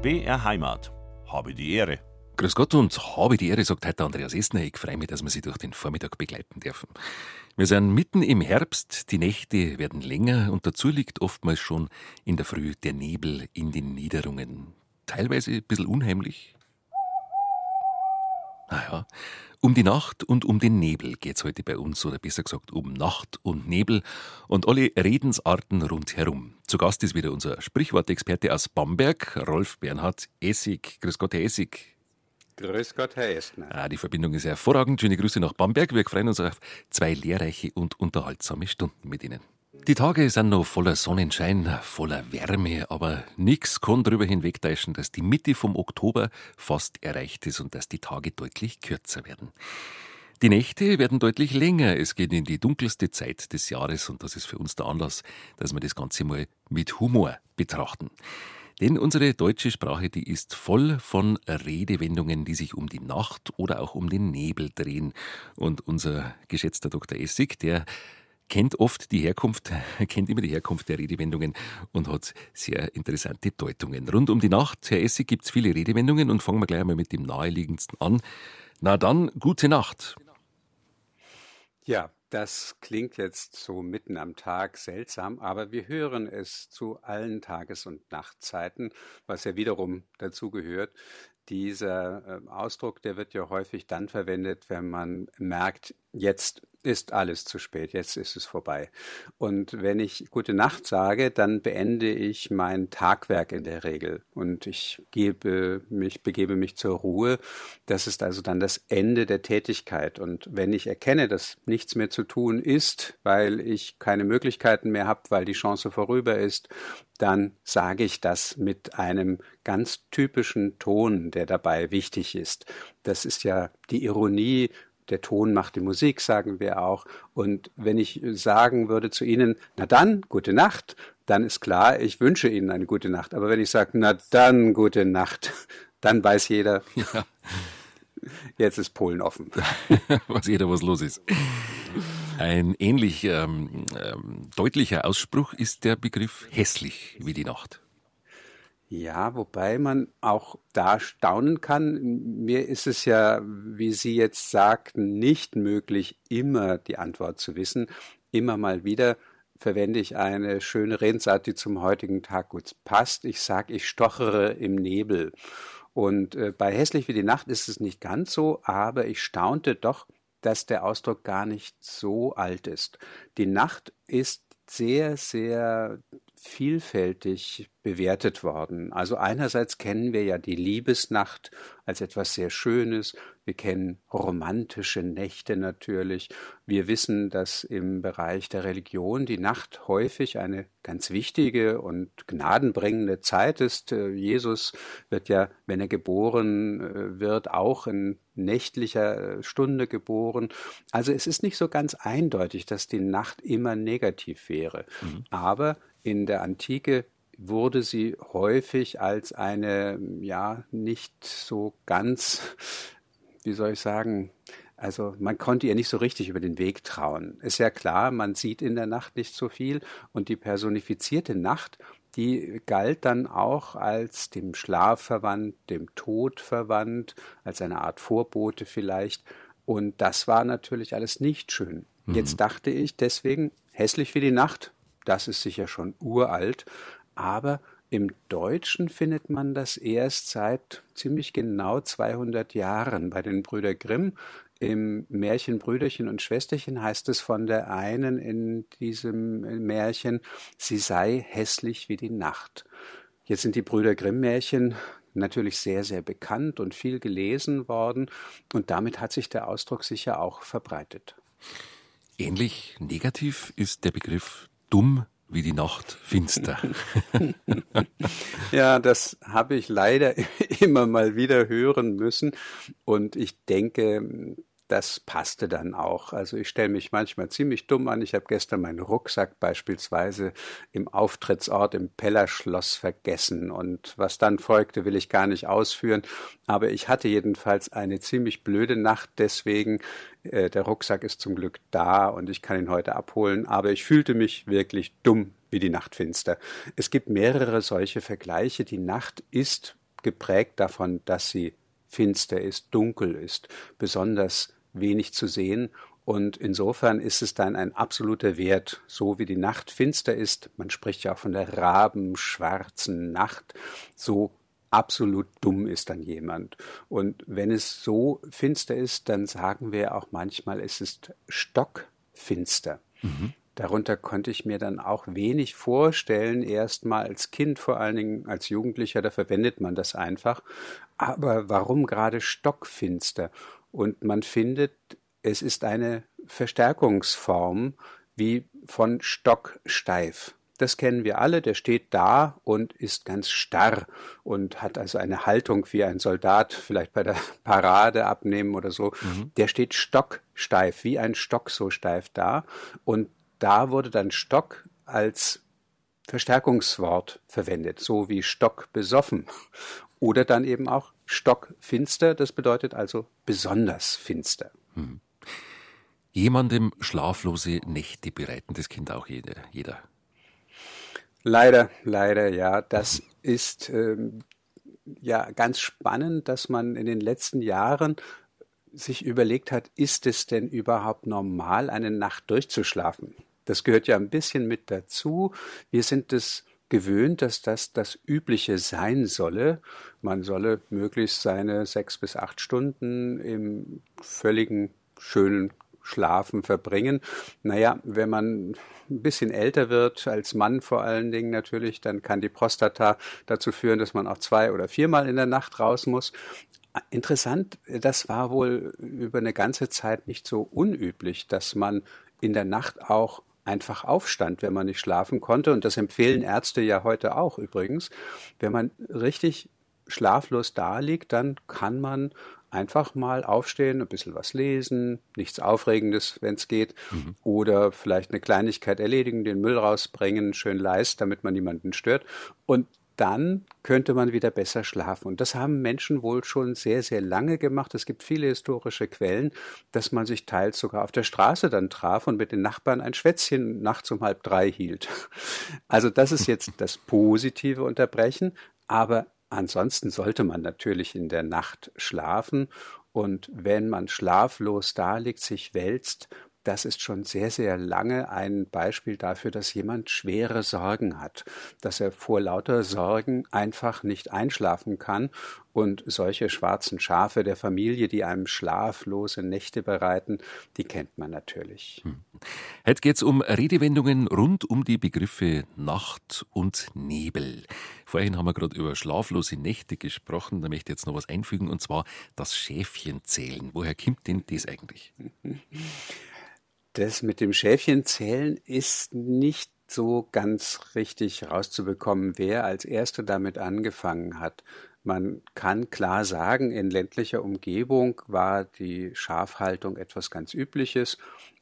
BR Heimat. Habe die Ehre. Grüß Gott und habe die Ehre, sagt heute Andreas Esner. Ich freue mich, dass wir Sie durch den Vormittag begleiten dürfen. Wir sind mitten im Herbst, die Nächte werden länger und dazu liegt oftmals schon in der Früh der Nebel in den Niederungen. Teilweise ein bisschen unheimlich. Naja, um die Nacht und um den Nebel geht's heute bei uns, oder besser gesagt um Nacht und Nebel und alle Redensarten rundherum. Zu Gast ist wieder unser Sprichwortexperte aus Bamberg, Rolf Bernhard Essig. Grüß Gott, Herr Essig. Grüß Gott, Herr Estner. Ah, die Verbindung ist hervorragend. Schöne Grüße nach Bamberg. Wir freuen uns auf zwei lehrreiche und unterhaltsame Stunden mit Ihnen. Die Tage sind noch voller Sonnenschein, voller Wärme, aber nichts kann darüber hinwegtäuschen, dass die Mitte vom Oktober fast erreicht ist und dass die Tage deutlich kürzer werden. Die Nächte werden deutlich länger. Es geht in die dunkelste Zeit des Jahres und das ist für uns der Anlass, dass wir das Ganze mal mit Humor betrachten. Denn unsere deutsche Sprache, die ist voll von Redewendungen, die sich um die Nacht oder auch um den Nebel drehen. Und unser geschätzter Dr. Essig, der kennt oft die Herkunft, kennt immer die Herkunft der Redewendungen und hat sehr interessante Deutungen. Rund um die Nacht, Herr Essig, gibt es viele Redewendungen und fangen wir gleich mal mit dem naheliegendsten an. Na dann, gute Nacht. Ja, das klingt jetzt so mitten am Tag seltsam, aber wir hören es zu allen Tages- und Nachtzeiten, was ja wiederum dazu gehört. Dieser ähm, Ausdruck, der wird ja häufig dann verwendet, wenn man merkt, jetzt ist alles zu spät, jetzt ist es vorbei. Und wenn ich gute Nacht sage, dann beende ich mein Tagwerk in der Regel und ich gebe mich, begebe mich zur Ruhe. Das ist also dann das Ende der Tätigkeit. Und wenn ich erkenne, dass nichts mehr zu tun ist, weil ich keine Möglichkeiten mehr habe, weil die Chance vorüber ist, dann sage ich das mit einem ganz typischen Ton, der dabei wichtig ist. Das ist ja die Ironie der Ton macht die Musik, sagen wir auch. Und wenn ich sagen würde zu Ihnen, na dann, gute Nacht, dann ist klar, ich wünsche Ihnen eine gute Nacht. Aber wenn ich sage, na dann, gute Nacht, dann weiß jeder, ja. jetzt ist Polen offen. weiß jeder, was los ist. Ein ähnlich ähm, ähm, deutlicher Ausspruch ist der Begriff hässlich wie die Nacht. Ja, wobei man auch da staunen kann. Mir ist es ja, wie Sie jetzt sagten, nicht möglich, immer die Antwort zu wissen. Immer mal wieder verwende ich eine schöne Redensart, die zum heutigen Tag gut passt. Ich sage, ich stochere im Nebel. Und äh, bei hässlich wie die Nacht ist es nicht ganz so, aber ich staunte doch, dass der Ausdruck gar nicht so alt ist. Die Nacht ist sehr, sehr vielfältig bewertet worden. Also einerseits kennen wir ja die Liebesnacht als etwas sehr Schönes, wir kennen romantische Nächte natürlich, wir wissen, dass im Bereich der Religion die Nacht häufig eine ganz wichtige und gnadenbringende Zeit ist. Äh, Jesus wird ja, wenn er geboren äh, wird, auch in nächtlicher äh, Stunde geboren. Also es ist nicht so ganz eindeutig, dass die Nacht immer negativ wäre. Mhm. Aber in der Antike wurde sie häufig als eine, ja, nicht so ganz, wie soll ich sagen, also man konnte ihr nicht so richtig über den Weg trauen. Ist ja klar, man sieht in der Nacht nicht so viel und die personifizierte Nacht, die galt dann auch als dem Schlaf verwandt, dem Tod verwandt, als eine Art Vorbote vielleicht. Und das war natürlich alles nicht schön. Mhm. Jetzt dachte ich deswegen, hässlich wie die Nacht, das ist sicher schon uralt, aber im Deutschen findet man das erst seit ziemlich genau 200 Jahren. Bei den Brüder Grimm im Märchen Brüderchen und Schwesterchen heißt es von der einen in diesem Märchen, sie sei hässlich wie die Nacht. Jetzt sind die Brüder Grimm Märchen natürlich sehr, sehr bekannt und viel gelesen worden und damit hat sich der Ausdruck sicher auch verbreitet. Ähnlich negativ ist der Begriff dumm wie die Nacht finster. ja, das habe ich leider immer mal wieder hören müssen. Und ich denke, das passte dann auch. Also ich stelle mich manchmal ziemlich dumm an. Ich habe gestern meinen Rucksack beispielsweise im Auftrittsort im Pellerschloss vergessen und was dann folgte, will ich gar nicht ausführen. Aber ich hatte jedenfalls eine ziemlich blöde Nacht deswegen. Äh, der Rucksack ist zum Glück da und ich kann ihn heute abholen. Aber ich fühlte mich wirklich dumm wie die Nacht finster. Es gibt mehrere solche Vergleiche. Die Nacht ist geprägt davon, dass sie finster ist, dunkel ist, besonders wenig zu sehen. Und insofern ist es dann ein absoluter Wert, so wie die Nacht finster ist. Man spricht ja auch von der rabenschwarzen Nacht. So absolut dumm ist dann jemand. Und wenn es so finster ist, dann sagen wir auch manchmal, es ist stockfinster. Mhm. Darunter konnte ich mir dann auch wenig vorstellen, erstmal als Kind, vor allen Dingen als Jugendlicher, da verwendet man das einfach. Aber warum gerade stockfinster? Und man findet, es ist eine Verstärkungsform wie von stocksteif. Das kennen wir alle, der steht da und ist ganz starr und hat also eine Haltung wie ein Soldat, vielleicht bei der Parade abnehmen oder so. Mhm. Der steht stocksteif, wie ein Stock so steif da. Und da wurde dann Stock als Verstärkungswort verwendet, so wie Stock besoffen. Oder dann eben auch stockfinster, das bedeutet also besonders finster. Hm. Jemandem schlaflose Nächte bereiten das Kind auch jeder. jeder. Leider, leider, ja. Das ist ähm, ja ganz spannend, dass man in den letzten Jahren sich überlegt hat, ist es denn überhaupt normal, eine Nacht durchzuschlafen? Das gehört ja ein bisschen mit dazu. Wir sind es gewöhnt, dass das das Übliche sein solle. Man solle möglichst seine sechs bis acht Stunden im völligen schönen Schlafen verbringen. Naja, wenn man ein bisschen älter wird, als Mann vor allen Dingen natürlich, dann kann die Prostata dazu führen, dass man auch zwei oder viermal in der Nacht raus muss. Interessant, das war wohl über eine ganze Zeit nicht so unüblich, dass man in der Nacht auch einfach aufstand, wenn man nicht schlafen konnte. Und das empfehlen Ärzte ja heute auch übrigens. Wenn man richtig schlaflos da liegt, dann kann man einfach mal aufstehen, ein bisschen was lesen, nichts Aufregendes, wenn es geht, mhm. oder vielleicht eine Kleinigkeit erledigen, den Müll rausbringen, schön leist, damit man niemanden stört. Und dann könnte man wieder besser schlafen. Und das haben Menschen wohl schon sehr, sehr lange gemacht. Es gibt viele historische Quellen, dass man sich teils sogar auf der Straße dann traf und mit den Nachbarn ein Schwätzchen nachts um halb drei hielt. Also das ist jetzt das positive Unterbrechen. Aber ansonsten sollte man natürlich in der Nacht schlafen. Und wenn man schlaflos da liegt, sich wälzt, das ist schon sehr, sehr lange ein Beispiel dafür, dass jemand schwere Sorgen hat, dass er vor lauter Sorgen einfach nicht einschlafen kann und solche schwarzen Schafe der Familie, die einem schlaflose Nächte bereiten, die kennt man natürlich. Hm. Heute geht es um Redewendungen rund um die Begriffe Nacht und Nebel. Vorhin haben wir gerade über schlaflose Nächte gesprochen. Da möchte ich jetzt noch was einfügen, und zwar das Schäfchenzählen. Woher kommt denn das eigentlich? Das mit dem Schäfchenzählen ist nicht so ganz richtig rauszubekommen, wer als Erster damit angefangen hat. Man kann klar sagen, in ländlicher Umgebung war die Schafhaltung etwas ganz Übliches,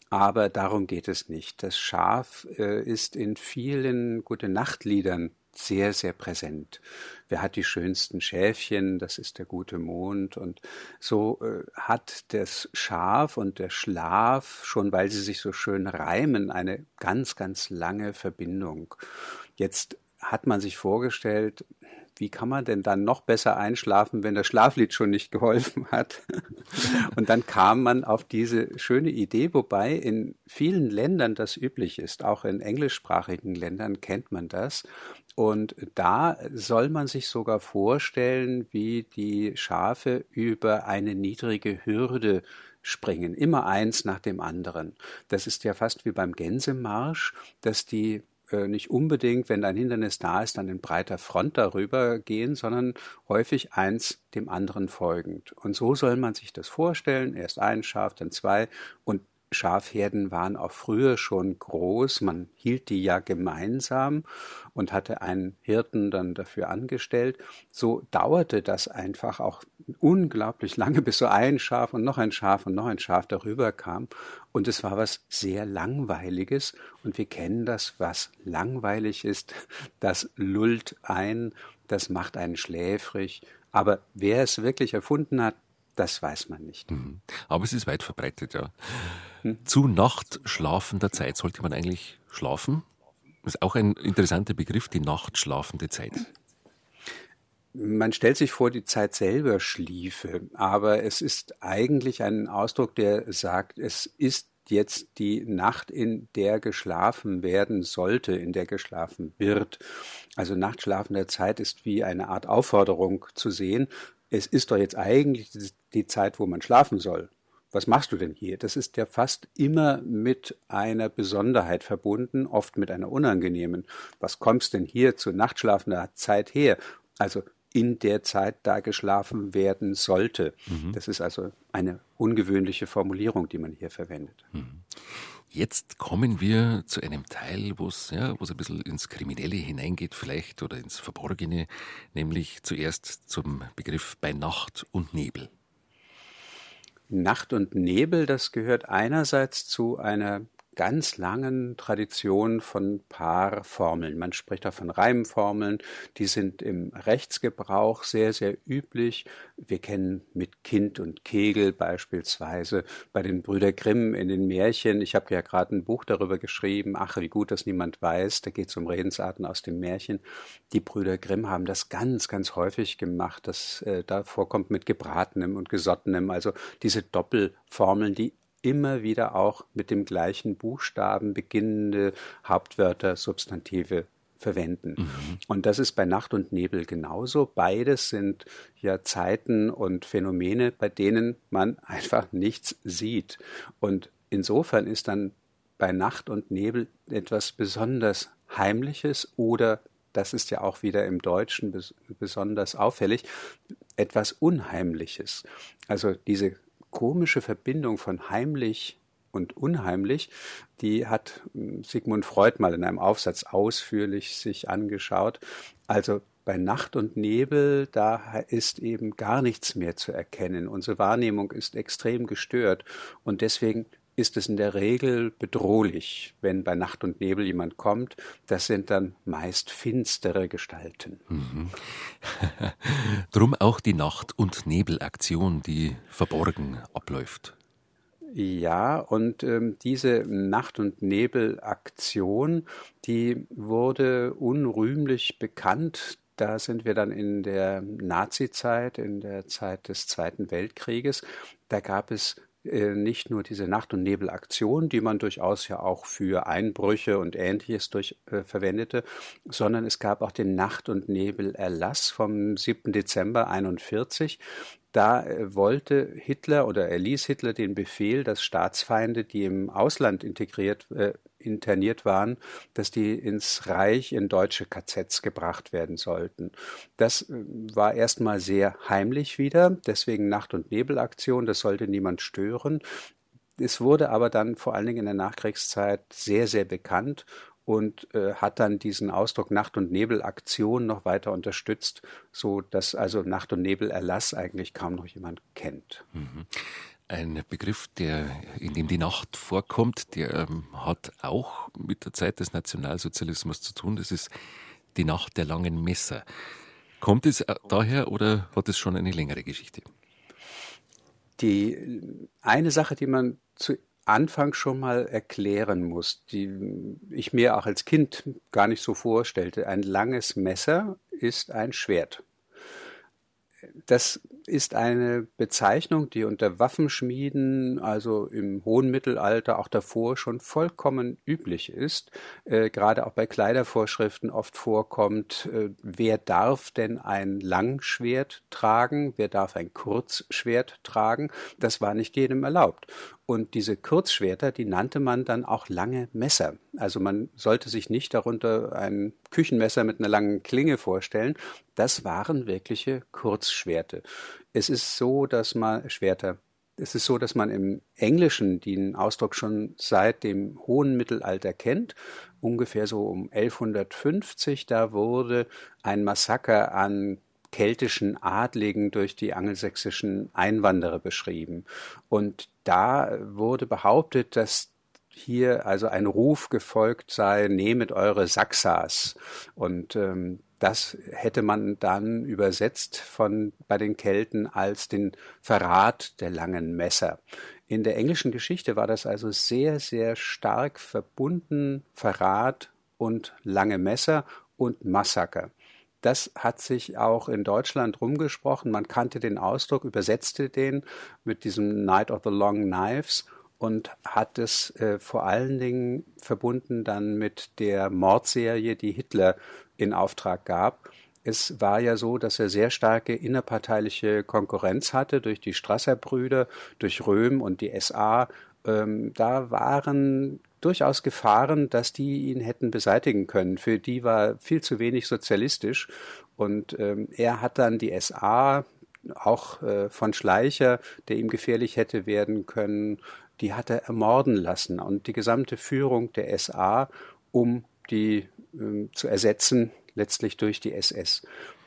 aber darum geht es nicht. Das Schaf äh, ist in vielen gute Nachtliedern sehr, sehr präsent. Wer hat die schönsten Schäfchen? Das ist der gute Mond. Und so äh, hat das Schaf und der Schlaf, schon weil sie sich so schön reimen, eine ganz, ganz lange Verbindung. Jetzt hat man sich vorgestellt, wie kann man denn dann noch besser einschlafen, wenn das Schlaflied schon nicht geholfen hat? Und dann kam man auf diese schöne Idee, wobei in vielen Ländern das üblich ist, auch in englischsprachigen Ländern kennt man das, und da soll man sich sogar vorstellen, wie die Schafe über eine niedrige Hürde springen, immer eins nach dem anderen. Das ist ja fast wie beim Gänsemarsch, dass die nicht unbedingt, wenn ein Hindernis da ist, dann in breiter Front darüber gehen, sondern häufig eins dem anderen folgend. Und so soll man sich das vorstellen, erst ein Schaf, dann zwei und Schafherden waren auch früher schon groß, man hielt die ja gemeinsam und hatte einen Hirten dann dafür angestellt. So dauerte das einfach auch unglaublich lange, bis so ein Schaf und noch ein Schaf und noch ein Schaf darüber kam. Und es war was sehr Langweiliges. Und wir kennen das, was langweilig ist. Das lullt ein, das macht einen schläfrig. Aber wer es wirklich erfunden hat, das weiß man nicht. Mhm. Aber es ist weit verbreitet, ja. Hm. Zu nachtschlafender Zeit sollte man eigentlich schlafen. Das ist auch ein interessanter Begriff, die nachtschlafende Zeit. Man stellt sich vor, die Zeit selber schliefe, aber es ist eigentlich ein Ausdruck, der sagt, es ist jetzt die Nacht, in der geschlafen werden sollte, in der geschlafen wird. Also Nachtschlafen der Zeit ist wie eine Art Aufforderung zu sehen. Es ist doch jetzt eigentlich die Zeit, wo man schlafen soll. Was machst du denn hier? Das ist ja fast immer mit einer Besonderheit verbunden, oft mit einer unangenehmen. Was kommst denn hier zu nachtschlafender Zeit her? Also in der Zeit da geschlafen werden sollte. Mhm. Das ist also eine ungewöhnliche Formulierung, die man hier verwendet. Mhm. Jetzt kommen wir zu einem Teil, wo es ja, ein bisschen ins Kriminelle hineingeht, vielleicht oder ins Verborgene, nämlich zuerst zum Begriff bei Nacht und Nebel. Nacht und Nebel, das gehört einerseits zu einer ganz langen Tradition von Paarformeln. Man spricht da von Reimformeln, die sind im Rechtsgebrauch sehr, sehr üblich. Wir kennen mit Kind und Kegel beispielsweise bei den Brüder Grimm in den Märchen. Ich habe ja gerade ein Buch darüber geschrieben, ach, wie gut, dass niemand weiß. Da geht es um Redensarten aus dem Märchen. Die Brüder Grimm haben das ganz, ganz häufig gemacht, dass äh, da vorkommt mit Gebratenem und Gesottenem, also diese Doppelformeln, die immer wieder auch mit dem gleichen Buchstaben beginnende Hauptwörter, Substantive verwenden. Mhm. Und das ist bei Nacht und Nebel genauso. Beides sind ja Zeiten und Phänomene, bei denen man einfach nichts sieht. Und insofern ist dann bei Nacht und Nebel etwas besonders Heimliches oder, das ist ja auch wieder im Deutschen besonders auffällig, etwas Unheimliches. Also diese komische Verbindung von heimlich und unheimlich, die hat hm, Sigmund Freud mal in einem Aufsatz ausführlich sich angeschaut. Also bei Nacht und Nebel, da ist eben gar nichts mehr zu erkennen. Unsere Wahrnehmung ist extrem gestört und deswegen ist es in der Regel bedrohlich, wenn bei Nacht und Nebel jemand kommt. Das sind dann meist finstere Gestalten. Mhm. Drum auch die Nacht- und Nebelaktion, die verborgen abläuft. Ja, und ähm, diese Nacht- und Nebelaktion, die wurde unrühmlich bekannt. Da sind wir dann in der Nazizeit, in der Zeit des Zweiten Weltkrieges. Da gab es nicht nur diese Nacht- und Nebelaktion, die man durchaus ja auch für Einbrüche und Ähnliches durch, äh, verwendete, sondern es gab auch den Nacht- und Nebelerlass vom 7. Dezember 1941. Da äh, wollte Hitler oder erließ Hitler den Befehl, dass Staatsfeinde, die im Ausland integriert, äh, interniert waren, dass die ins Reich in deutsche KZs gebracht werden sollten. Das äh, war erstmal sehr heimlich wieder, deswegen Nacht- und Nebelaktion, das sollte niemand stören. Es wurde aber dann vor allen Dingen in der Nachkriegszeit sehr, sehr bekannt und äh, hat dann diesen Ausdruck Nacht- und Nebelaktion noch weiter unterstützt, so dass also Nacht- und Nebelerlass eigentlich kaum noch jemand kennt. Mhm. Ein Begriff, der, in dem die Nacht vorkommt, der ähm, hat auch mit der Zeit des Nationalsozialismus zu tun. Das ist die Nacht der langen Messer. Kommt es äh, daher oder hat es schon eine längere Geschichte? Die eine Sache, die man zu Anfang schon mal erklären muss, die ich mir auch als Kind gar nicht so vorstellte. Ein langes Messer ist ein Schwert. Das ist eine Bezeichnung, die unter Waffenschmieden, also im hohen Mittelalter, auch davor schon vollkommen üblich ist, äh, gerade auch bei Kleidervorschriften oft vorkommt, äh, wer darf denn ein Langschwert tragen, wer darf ein Kurzschwert tragen, das war nicht jedem erlaubt. Und diese Kurzschwerter, die nannte man dann auch lange Messer. Also man sollte sich nicht darunter ein Küchenmesser mit einer langen Klinge vorstellen. Das waren wirkliche Kurzschwerte. Es ist so, dass man Schwerter. Es ist so, dass man im Englischen den Ausdruck schon seit dem hohen Mittelalter kennt. Ungefähr so um 1150, da wurde ein Massaker an keltischen Adligen durch die angelsächsischen Einwanderer beschrieben. Und da wurde behauptet, dass hier also ein Ruf gefolgt sei, nehmet eure Saxas. Und ähm, das hätte man dann übersetzt von bei den Kelten als den Verrat der langen Messer. In der englischen Geschichte war das also sehr, sehr stark verbunden, Verrat und lange Messer und Massaker. Das hat sich auch in Deutschland rumgesprochen. Man kannte den Ausdruck, übersetzte den mit diesem Night of the Long Knives und hat es äh, vor allen Dingen verbunden dann mit der Mordserie, die Hitler in Auftrag gab. Es war ja so, dass er sehr starke innerparteiliche Konkurrenz hatte durch die Strasser-Brüder, durch Röhm und die SA. Ähm, da waren durchaus Gefahren, dass die ihn hätten beseitigen können. Für die war viel zu wenig sozialistisch. Und ähm, er hat dann die SA, auch äh, von Schleicher, der ihm gefährlich hätte werden können, die hat er ermorden lassen. Und die gesamte Führung der SA, um die äh, zu ersetzen, letztlich durch die SS.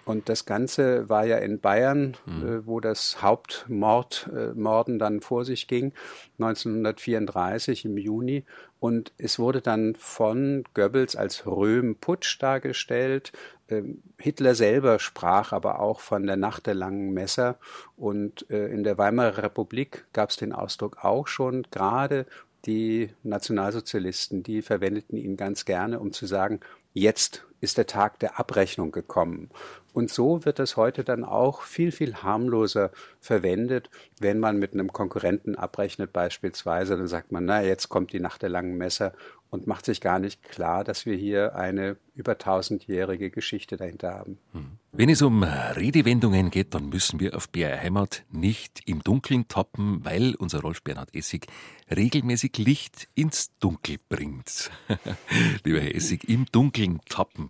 Und das Ganze war ja in Bayern, mhm. äh, wo das Hauptmorden äh, dann vor sich ging, 1934 im Juni. Und es wurde dann von Goebbels als Röhm-Putsch dargestellt. Ähm, Hitler selber sprach aber auch von der Nacht der langen Messer. Und äh, in der Weimarer Republik gab es den Ausdruck auch schon, gerade die Nationalsozialisten, die verwendeten ihn ganz gerne, um zu sagen, jetzt ist der Tag der Abrechnung gekommen. Und so wird es heute dann auch viel, viel harmloser verwendet, wenn man mit einem Konkurrenten abrechnet beispielsweise. Dann sagt man, na, jetzt kommt die Nacht der langen Messer und macht sich gar nicht klar, dass wir hier eine über tausendjährige Geschichte dahinter haben. Hm. Wenn es um Redewendungen geht, dann müssen wir auf BR Heimat nicht im Dunkeln tappen, weil unser Rolf Bernhard Essig regelmäßig Licht ins Dunkel bringt. Lieber Herr Essig, im Dunkeln tappen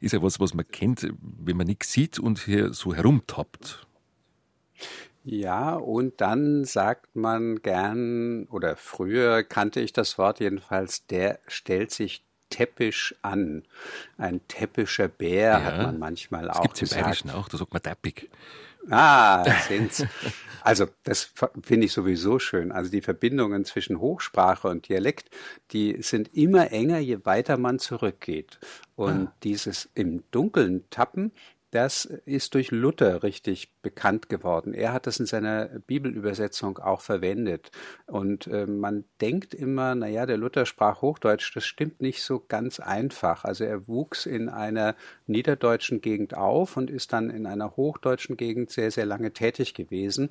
ist ja was, was man kennt, wenn man nichts sieht und hier so herumtappt. Ja, und dann sagt man gern, oder früher kannte ich das Wort jedenfalls, der stellt sich täppisch an. Ein täppischer Bär ja, hat man manchmal das auch gibt's gesagt. im Bayerischen auch, da sagt man tappig. Ah, sind's. Also, das finde ich sowieso schön. Also, die Verbindungen zwischen Hochsprache und Dialekt, die sind immer enger, je weiter man zurückgeht. Und ah. dieses im Dunkeln tappen, das ist durch Luther richtig bekannt geworden. Er hat das in seiner Bibelübersetzung auch verwendet. Und äh, man denkt immer, naja, der Luther sprach Hochdeutsch, das stimmt nicht so ganz einfach. Also er wuchs in einer niederdeutschen Gegend auf und ist dann in einer hochdeutschen Gegend sehr, sehr lange tätig gewesen.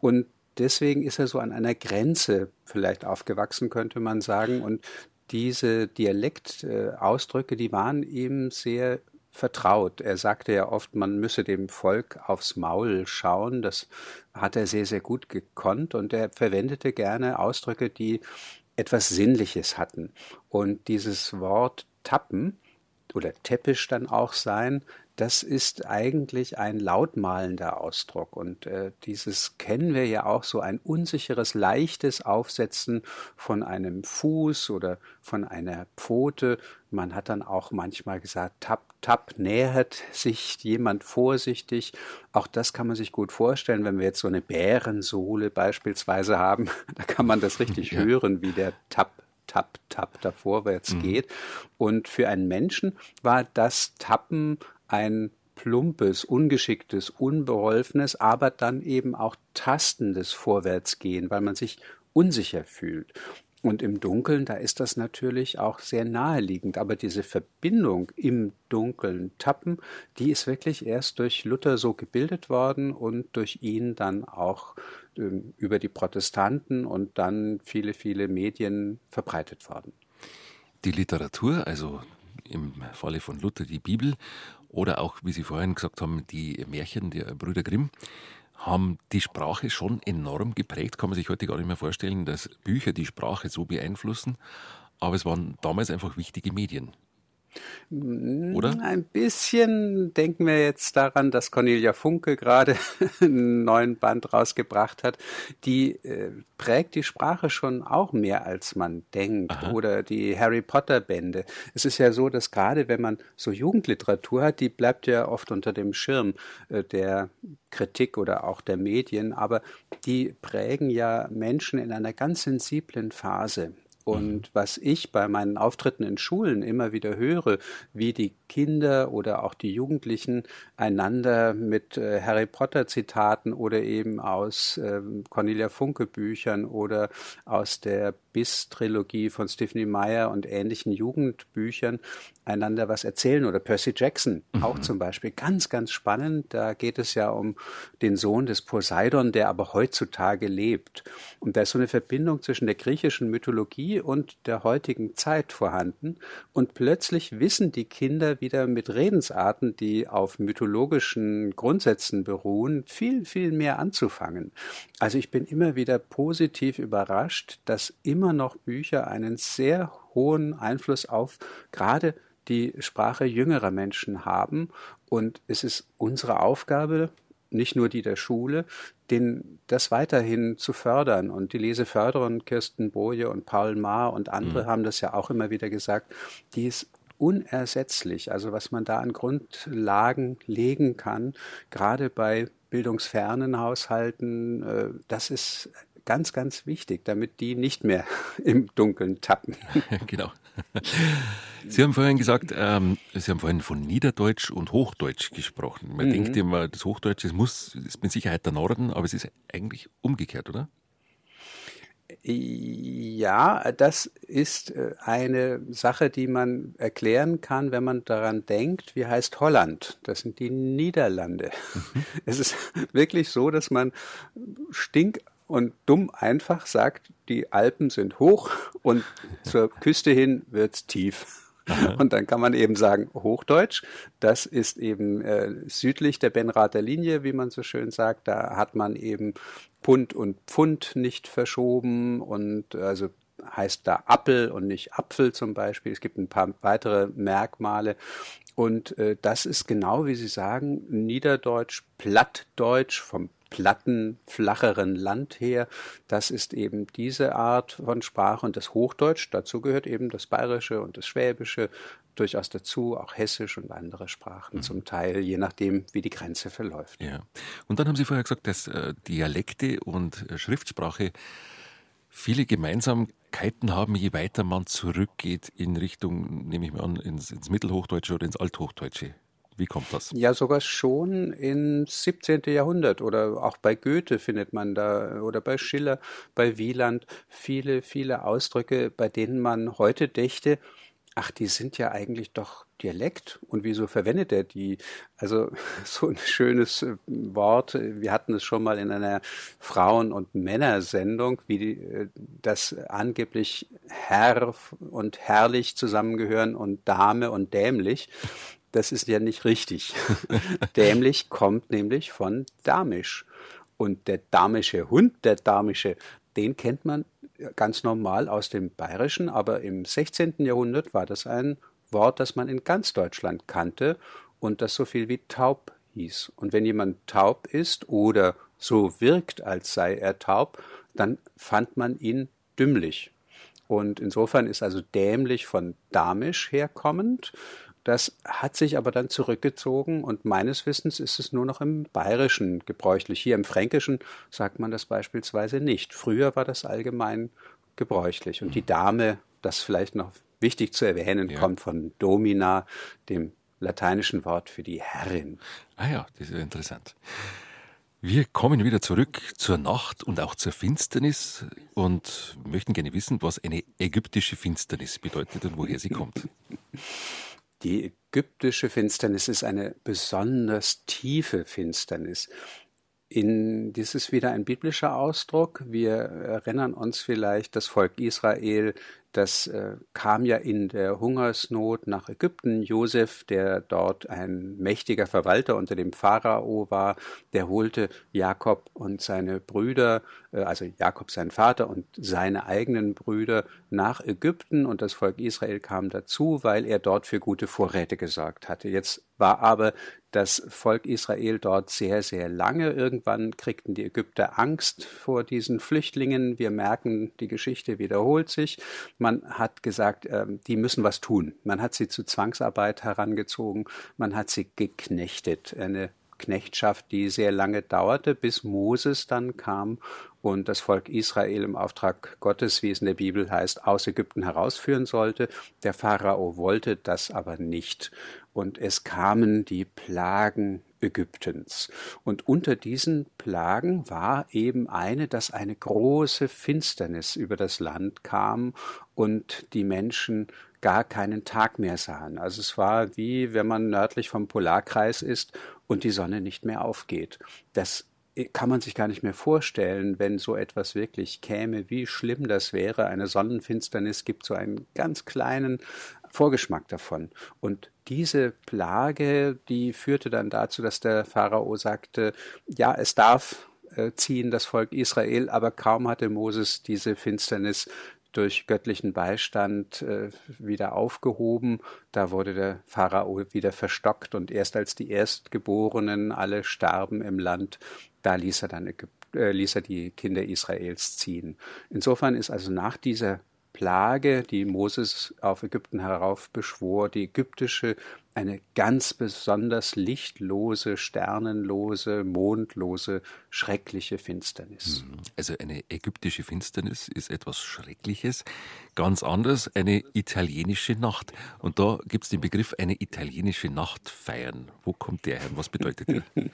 Und deswegen ist er so an einer Grenze vielleicht aufgewachsen, könnte man sagen. Und diese Dialektausdrücke, die waren ihm sehr vertraut. Er sagte ja oft, man müsse dem Volk aufs Maul schauen. Das hat er sehr, sehr gut gekonnt und er verwendete gerne Ausdrücke, die etwas Sinnliches hatten. Und dieses Wort tappen oder täppisch dann auch sein, das ist eigentlich ein lautmalender Ausdruck. Und äh, dieses kennen wir ja auch so ein unsicheres, leichtes Aufsetzen von einem Fuß oder von einer Pfote. Man hat dann auch manchmal gesagt, tap, tap, nähert sich jemand vorsichtig. Auch das kann man sich gut vorstellen, wenn wir jetzt so eine Bärensohle beispielsweise haben. Da kann man das richtig ja. hören, wie der tap tap, tap da vorwärts mhm. geht. Und für einen Menschen war das Tappen ein plumpes, ungeschicktes, unbeholfenes, aber dann eben auch tastendes Vorwärtsgehen, weil man sich unsicher fühlt. Und im Dunkeln, da ist das natürlich auch sehr naheliegend. Aber diese Verbindung im Dunkeln tappen, die ist wirklich erst durch Luther so gebildet worden und durch ihn dann auch äh, über die Protestanten und dann viele, viele Medien verbreitet worden. Die Literatur, also im Falle von Luther die Bibel oder auch, wie Sie vorhin gesagt haben, die Märchen der Brüder Grimm, haben die Sprache schon enorm geprägt. Kann man sich heute gar nicht mehr vorstellen, dass Bücher die Sprache so beeinflussen. Aber es waren damals einfach wichtige Medien. Oder? Ein bisschen denken wir jetzt daran, dass Cornelia Funke gerade einen neuen Band rausgebracht hat. Die äh, prägt die Sprache schon auch mehr, als man denkt. Aha. Oder die Harry Potter Bände. Es ist ja so, dass gerade wenn man so Jugendliteratur hat, die bleibt ja oft unter dem Schirm äh, der Kritik oder auch der Medien, aber die prägen ja Menschen in einer ganz sensiblen Phase. Und was ich bei meinen Auftritten in Schulen immer wieder höre, wie die Kinder oder auch die Jugendlichen einander mit äh, Harry Potter Zitaten oder eben aus äh, Cornelia Funke Büchern oder aus der Abyss-Trilogie von Stephanie Meyer und ähnlichen Jugendbüchern einander was erzählen oder Percy Jackson mhm. auch zum Beispiel. Ganz, ganz spannend. Da geht es ja um den Sohn des Poseidon, der aber heutzutage lebt. Und da ist so eine Verbindung zwischen der griechischen Mythologie und der heutigen Zeit vorhanden. Und plötzlich wissen die Kinder wieder mit Redensarten, die auf mythologischen Grundsätzen beruhen, viel, viel mehr anzufangen. Also ich bin immer wieder positiv überrascht, dass immer noch Bücher einen sehr hohen Einfluss auf gerade die Sprache jüngerer Menschen haben. Und es ist unsere Aufgabe, nicht nur die der Schule, den, das weiterhin zu fördern. Und die Leseförderin Kirsten Boje und Paul Maar und andere mhm. haben das ja auch immer wieder gesagt, die ist unersetzlich. Also was man da an Grundlagen legen kann, gerade bei bildungsfernen Haushalten, äh, das ist ganz, ganz wichtig, damit die nicht mehr im Dunkeln tappen. genau. Sie haben vorhin gesagt, ähm, Sie haben vorhin von Niederdeutsch und Hochdeutsch gesprochen. Man mhm. denkt immer, das Hochdeutsch das muss, ist mit Sicherheit der Norden, aber es ist eigentlich umgekehrt, oder? Ja, das ist äh, eine Sache, die man erklären kann, wenn man daran denkt, wie heißt Holland? Das sind die Niederlande. Mhm. Es ist wirklich so, dass man stink und dumm einfach sagt, die Alpen sind hoch und zur Küste hin wird's tief. Und dann kann man eben sagen, Hochdeutsch, das ist eben äh, südlich der Benrather Linie, wie man so schön sagt. Da hat man eben Pund und Pfund nicht verschoben und also heißt da Appel und nicht Apfel zum Beispiel. Es gibt ein paar weitere Merkmale. Und äh, das ist genau, wie Sie sagen, Niederdeutsch, Plattdeutsch vom platten, flacheren Land her. Das ist eben diese Art von Sprache und das Hochdeutsch. Dazu gehört eben das Bayerische und das Schwäbische durchaus dazu, auch Hessisch und andere Sprachen mhm. zum Teil, je nachdem, wie die Grenze verläuft. Ja. Und dann haben Sie vorher gesagt, dass äh, Dialekte und äh, Schriftsprache viele Gemeinsamkeiten haben, je weiter man zurückgeht in Richtung, nehme ich mal an, ins, ins Mittelhochdeutsche oder ins Althochdeutsche. Wie kommt das? Ja, sogar schon ins 17. Jahrhundert oder auch bei Goethe findet man da oder bei Schiller, bei Wieland viele, viele Ausdrücke, bei denen man heute dächte, ach, die sind ja eigentlich doch Dialekt und wieso verwendet er die? Also so ein schönes äh, Wort, wir hatten es schon mal in einer Frauen- und Männersendung, wie die, äh, das angeblich Herr und herrlich zusammengehören und Dame und dämlich. Das ist ja nicht richtig. Dämlich kommt nämlich von Damisch. Und der damische Hund, der damische, den kennt man ganz normal aus dem Bayerischen, aber im 16. Jahrhundert war das ein Wort, das man in ganz Deutschland kannte und das so viel wie taub hieß. Und wenn jemand taub ist oder so wirkt, als sei er taub, dann fand man ihn dümmlich. Und insofern ist also dämlich von damisch herkommend. Das hat sich aber dann zurückgezogen und meines Wissens ist es nur noch im Bayerischen gebräuchlich. Hier im Fränkischen sagt man das beispielsweise nicht. Früher war das allgemein gebräuchlich. Und die Dame, das vielleicht noch wichtig zu erwähnen, ja. kommt von Domina, dem lateinischen Wort für die Herrin. Ah ja, das ist interessant. Wir kommen wieder zurück zur Nacht und auch zur Finsternis und möchten gerne wissen, was eine ägyptische Finsternis bedeutet und woher sie kommt. Die ägyptische Finsternis ist eine besonders tiefe Finsternis. In, dies ist wieder ein biblischer Ausdruck. Wir erinnern uns vielleicht, das Volk Israel das äh, kam ja in der Hungersnot nach Ägypten. Josef, der dort ein mächtiger Verwalter unter dem Pharao war, der holte Jakob und seine Brüder, äh, also Jakob sein Vater und seine eigenen Brüder nach Ägypten und das Volk Israel kam dazu, weil er dort für gute Vorräte gesorgt hatte. Jetzt war aber das Volk Israel dort sehr, sehr lange. Irgendwann kriegten die Ägypter Angst vor diesen Flüchtlingen. Wir merken, die Geschichte wiederholt sich. Man hat gesagt, ähm, die müssen was tun. Man hat sie zu Zwangsarbeit herangezogen. Man hat sie geknechtet. Eine Knechtschaft, die sehr lange dauerte, bis Moses dann kam und das Volk Israel im Auftrag Gottes, wie es in der Bibel heißt, aus Ägypten herausführen sollte. Der Pharao wollte das aber nicht. Und es kamen die Plagen Ägyptens. Und unter diesen Plagen war eben eine, dass eine große Finsternis über das Land kam und die Menschen gar keinen Tag mehr sahen. Also es war wie wenn man nördlich vom Polarkreis ist und die Sonne nicht mehr aufgeht. Das kann man sich gar nicht mehr vorstellen, wenn so etwas wirklich käme, wie schlimm das wäre. Eine Sonnenfinsternis gibt so einen ganz kleinen Vorgeschmack davon. Und diese Plage, die führte dann dazu, dass der Pharao sagte, ja, es darf äh, ziehen das Volk Israel, aber kaum hatte Moses diese Finsternis durch göttlichen Beistand äh, wieder aufgehoben. Da wurde der Pharao wieder verstockt und erst als die Erstgeborenen alle starben im Land, da ließ er dann äh, ließ er die Kinder Israels ziehen. Insofern ist also nach dieser Plage, die Moses auf Ägypten heraufbeschwor, die ägyptische, eine ganz besonders lichtlose, sternenlose, mondlose, schreckliche Finsternis. Mhm. Also eine ägyptische Finsternis ist etwas Schreckliches. Ganz anders eine italienische Nacht. Und da gibt es den Begriff eine italienische Nacht feiern. Wo kommt der her? Was bedeutet der?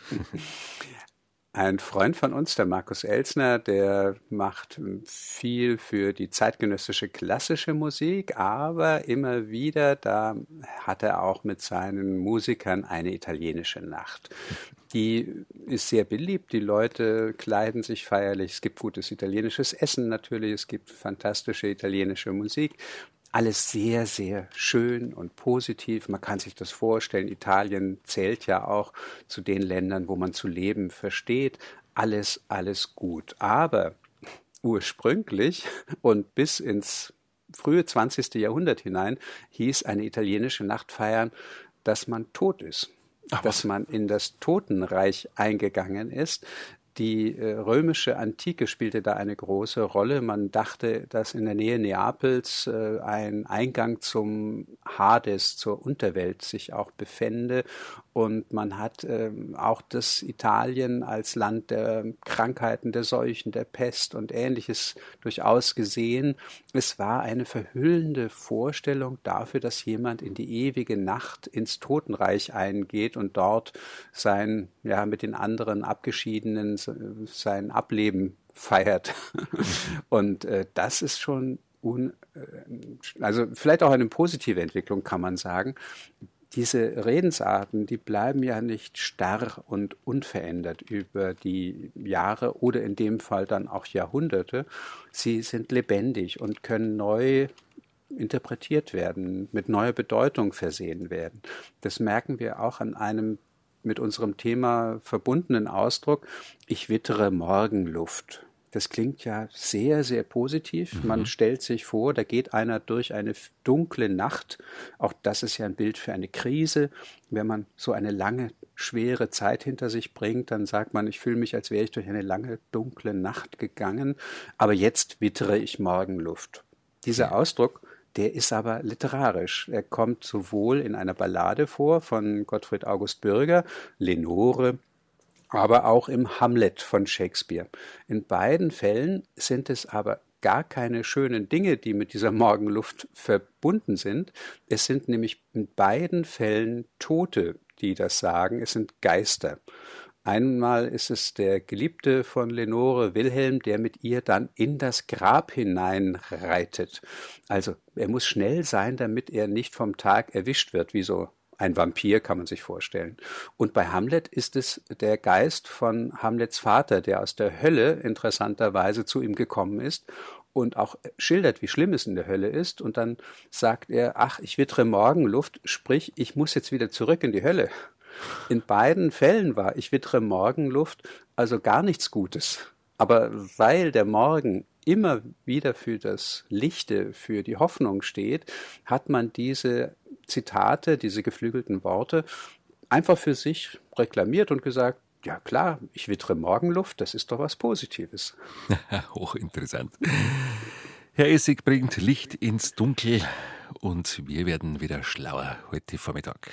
Ein Freund von uns, der Markus Elsner, der macht viel für die zeitgenössische klassische Musik, aber immer wieder, da hat er auch mit seinen Musikern eine italienische Nacht. Die ist sehr beliebt, die Leute kleiden sich feierlich, es gibt gutes italienisches Essen natürlich, es gibt fantastische italienische Musik alles sehr, sehr schön und positiv. Man kann sich das vorstellen. Italien zählt ja auch zu den Ländern, wo man zu leben versteht. Alles, alles gut. Aber ursprünglich und bis ins frühe 20. Jahrhundert hinein hieß eine italienische Nacht feiern, dass man tot ist. Ach, dass man in das Totenreich eingegangen ist, die äh, römische Antike spielte da eine große Rolle. Man dachte, dass in der Nähe Neapels äh, ein Eingang zum Hades, zur Unterwelt sich auch befände. Und man hat ähm, auch das Italien als Land der Krankheiten, der Seuchen, der Pest und ähnliches durchaus gesehen. Es war eine verhüllende Vorstellung dafür, dass jemand in die ewige Nacht ins Totenreich eingeht und dort sein, ja, mit den anderen Abgeschiedenen sein Ableben feiert. Und äh, das ist schon un, äh, also vielleicht auch eine positive Entwicklung, kann man sagen. Diese Redensarten, die bleiben ja nicht starr und unverändert über die Jahre oder in dem Fall dann auch Jahrhunderte. Sie sind lebendig und können neu interpretiert werden, mit neuer Bedeutung versehen werden. Das merken wir auch an einem mit unserem Thema verbundenen Ausdruck, ich wittere Morgenluft. Das klingt ja sehr, sehr positiv. Mhm. Man stellt sich vor, da geht einer durch eine dunkle Nacht. Auch das ist ja ein Bild für eine Krise. Wenn man so eine lange, schwere Zeit hinter sich bringt, dann sagt man, ich fühle mich, als wäre ich durch eine lange, dunkle Nacht gegangen. Aber jetzt wittere ich Morgenluft. Dieser Ausdruck der ist aber literarisch. Er kommt sowohl in einer Ballade vor von Gottfried August Bürger, Lenore, aber auch im Hamlet von Shakespeare. In beiden Fällen sind es aber gar keine schönen Dinge, die mit dieser Morgenluft verbunden sind. Es sind nämlich in beiden Fällen Tote, die das sagen. Es sind Geister. Einmal ist es der Geliebte von Lenore, Wilhelm, der mit ihr dann in das Grab hineinreitet. Also er muss schnell sein, damit er nicht vom Tag erwischt wird, wie so ein Vampir kann man sich vorstellen. Und bei Hamlet ist es der Geist von Hamlets Vater, der aus der Hölle interessanterweise zu ihm gekommen ist und auch schildert, wie schlimm es in der Hölle ist. Und dann sagt er, ach, ich wittere Morgenluft, sprich, ich muss jetzt wieder zurück in die Hölle. In beiden Fällen war ich wittere Morgenluft, also gar nichts Gutes. Aber weil der Morgen immer wieder für das Lichte, für die Hoffnung steht, hat man diese Zitate, diese geflügelten Worte einfach für sich reklamiert und gesagt, ja klar, ich wittere Morgenluft, das ist doch was Positives. Hochinteressant. Herr Essig bringt Licht ins Dunkel und wir werden wieder schlauer heute Vormittag.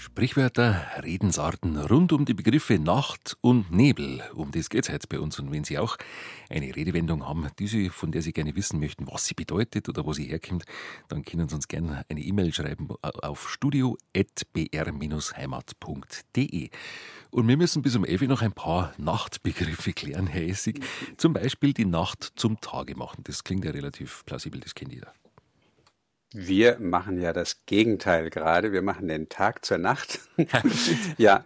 Sprichwörter, Redensarten rund um die Begriffe Nacht und Nebel. Um das geht es heute bei uns. Und wenn Sie auch eine Redewendung haben, die Sie, von der Sie gerne wissen möchten, was sie bedeutet oder wo sie herkommt, dann können Sie uns gerne eine E-Mail schreiben auf studio.br-heimat.de. Und wir müssen bis um 11 Uhr noch ein paar Nachtbegriffe klären, Herr Essig. Zum Beispiel die Nacht zum Tage machen. Das klingt ja relativ plausibel, das kennt jeder. Wir machen ja das Gegenteil gerade. Wir machen den Tag zur Nacht. ja.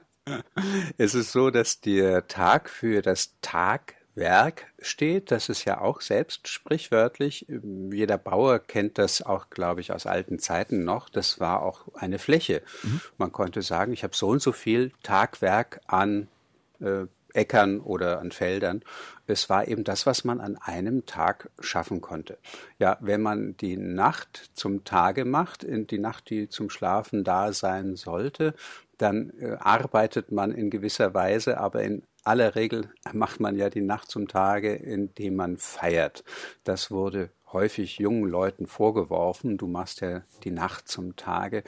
Es ist so, dass der Tag für das Tagwerk steht. Das ist ja auch selbst sprichwörtlich. Jeder Bauer kennt das auch, glaube ich, aus alten Zeiten noch. Das war auch eine Fläche. Mhm. Man konnte sagen, ich habe so und so viel Tagwerk an äh, Äckern oder an Feldern. Es war eben das, was man an einem Tag schaffen konnte. Ja, wenn man die Nacht zum Tage macht, die Nacht, die zum Schlafen da sein sollte, dann äh, arbeitet man in gewisser Weise, aber in aller Regel macht man ja die Nacht zum Tage, indem man feiert. Das wurde häufig jungen Leuten vorgeworfen, du machst ja die Nacht zum Tage.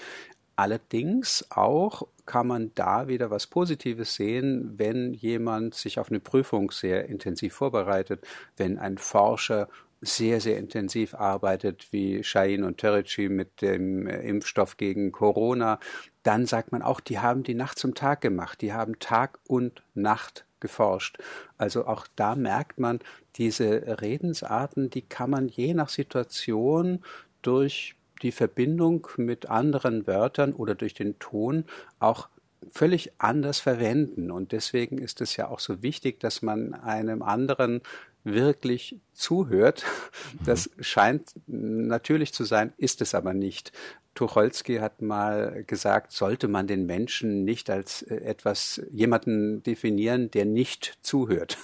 Allerdings auch kann man da wieder was Positives sehen, wenn jemand sich auf eine Prüfung sehr intensiv vorbereitet, wenn ein Forscher sehr, sehr intensiv arbeitet, wie Shahin und Terrici mit dem äh, Impfstoff gegen Corona, dann sagt man auch, die haben die Nacht zum Tag gemacht, die haben Tag und Nacht geforscht. Also auch da merkt man, diese Redensarten, die kann man je nach Situation durch die Verbindung mit anderen Wörtern oder durch den Ton auch völlig anders verwenden. Und deswegen ist es ja auch so wichtig, dass man einem anderen wirklich zuhört. Das scheint natürlich zu sein, ist es aber nicht. Tucholsky hat mal gesagt, sollte man den Menschen nicht als äh, etwas, jemanden definieren, der nicht zuhört.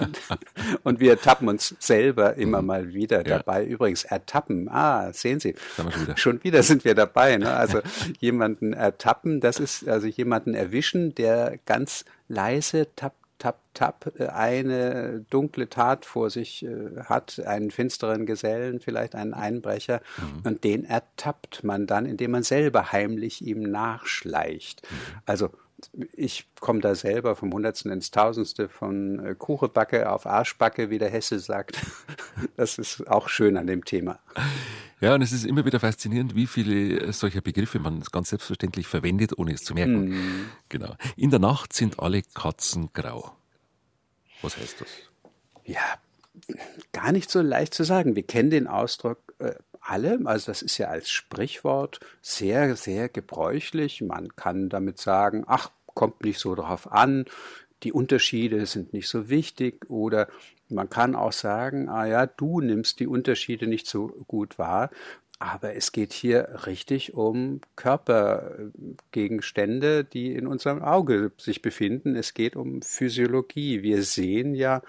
und, und, wir ertappen uns selber immer mal wieder ja. dabei. Übrigens, ertappen, ah, sehen Sie, schon wieder. schon wieder sind wir dabei. Ne? Also jemanden ertappen, das ist also jemanden erwischen, der ganz leise tappt tap, tap, äh, eine dunkle Tat vor sich äh, hat, einen finsteren Gesellen, vielleicht einen Einbrecher, mhm. und den ertappt man dann, indem man selber heimlich ihm nachschleicht. Mhm. Also ich komme da selber vom Hundertsten ins Tausendste von äh, Kuchebacke auf Arschbacke, wie der Hesse sagt. Das ist auch schön an dem Thema. Ja, und es ist immer wieder faszinierend, wie viele solcher Begriffe man ganz selbstverständlich verwendet, ohne es zu merken. Mm. Genau. In der Nacht sind alle Katzen grau. Was heißt das? Ja, gar nicht so leicht zu sagen. Wir kennen den Ausdruck äh, alle, also das ist ja als Sprichwort sehr, sehr gebräuchlich. Man kann damit sagen, ach, kommt nicht so drauf an, die Unterschiede sind nicht so wichtig oder man kann auch sagen, ah ja, du nimmst die Unterschiede nicht so gut wahr. Aber es geht hier richtig um Körpergegenstände, die in unserem Auge sich befinden. Es geht um Physiologie. Wir sehen ja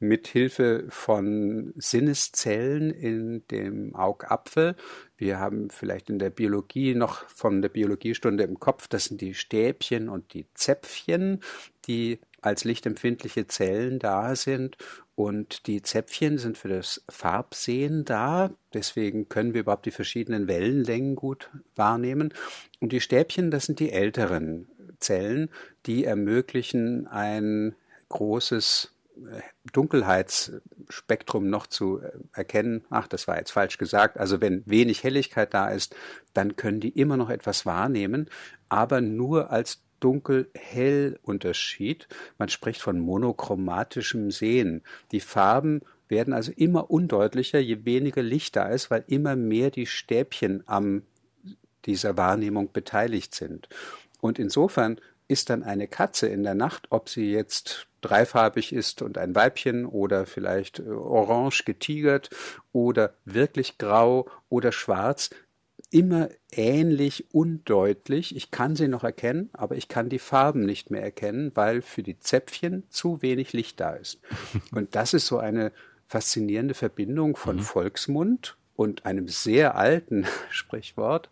mit Hilfe von Sinneszellen in dem Augapfel. Wir haben vielleicht in der Biologie noch von der Biologiestunde im Kopf, das sind die Stäbchen und die Zäpfchen, die als lichtempfindliche Zellen da sind und die Zäpfchen sind für das Farbsehen da, deswegen können wir überhaupt die verschiedenen Wellenlängen gut wahrnehmen. Und die Stäbchen, das sind die älteren Zellen, die ermöglichen ein großes äh, Dunkelheitsspektrum noch zu äh, erkennen. Ach, das war jetzt falsch gesagt. Also wenn wenig Helligkeit da ist, dann können die immer noch etwas wahrnehmen, aber nur als Dunkel-Hell-Unterschied. Man spricht von monochromatischem Sehen. Die Farben werden also immer undeutlicher, je weniger Licht da ist, weil immer mehr die Stäbchen am dieser Wahrnehmung beteiligt sind. Und insofern ist dann eine Katze in der Nacht, ob sie jetzt dreifarbig ist und ein Weibchen oder vielleicht äh, orange getigert oder wirklich grau oder schwarz, immer ähnlich undeutlich. Ich kann sie noch erkennen, aber ich kann die Farben nicht mehr erkennen, weil für die Zäpfchen zu wenig Licht da ist. Und das ist so eine faszinierende Verbindung von mhm. Volksmund und einem sehr alten Sprichwort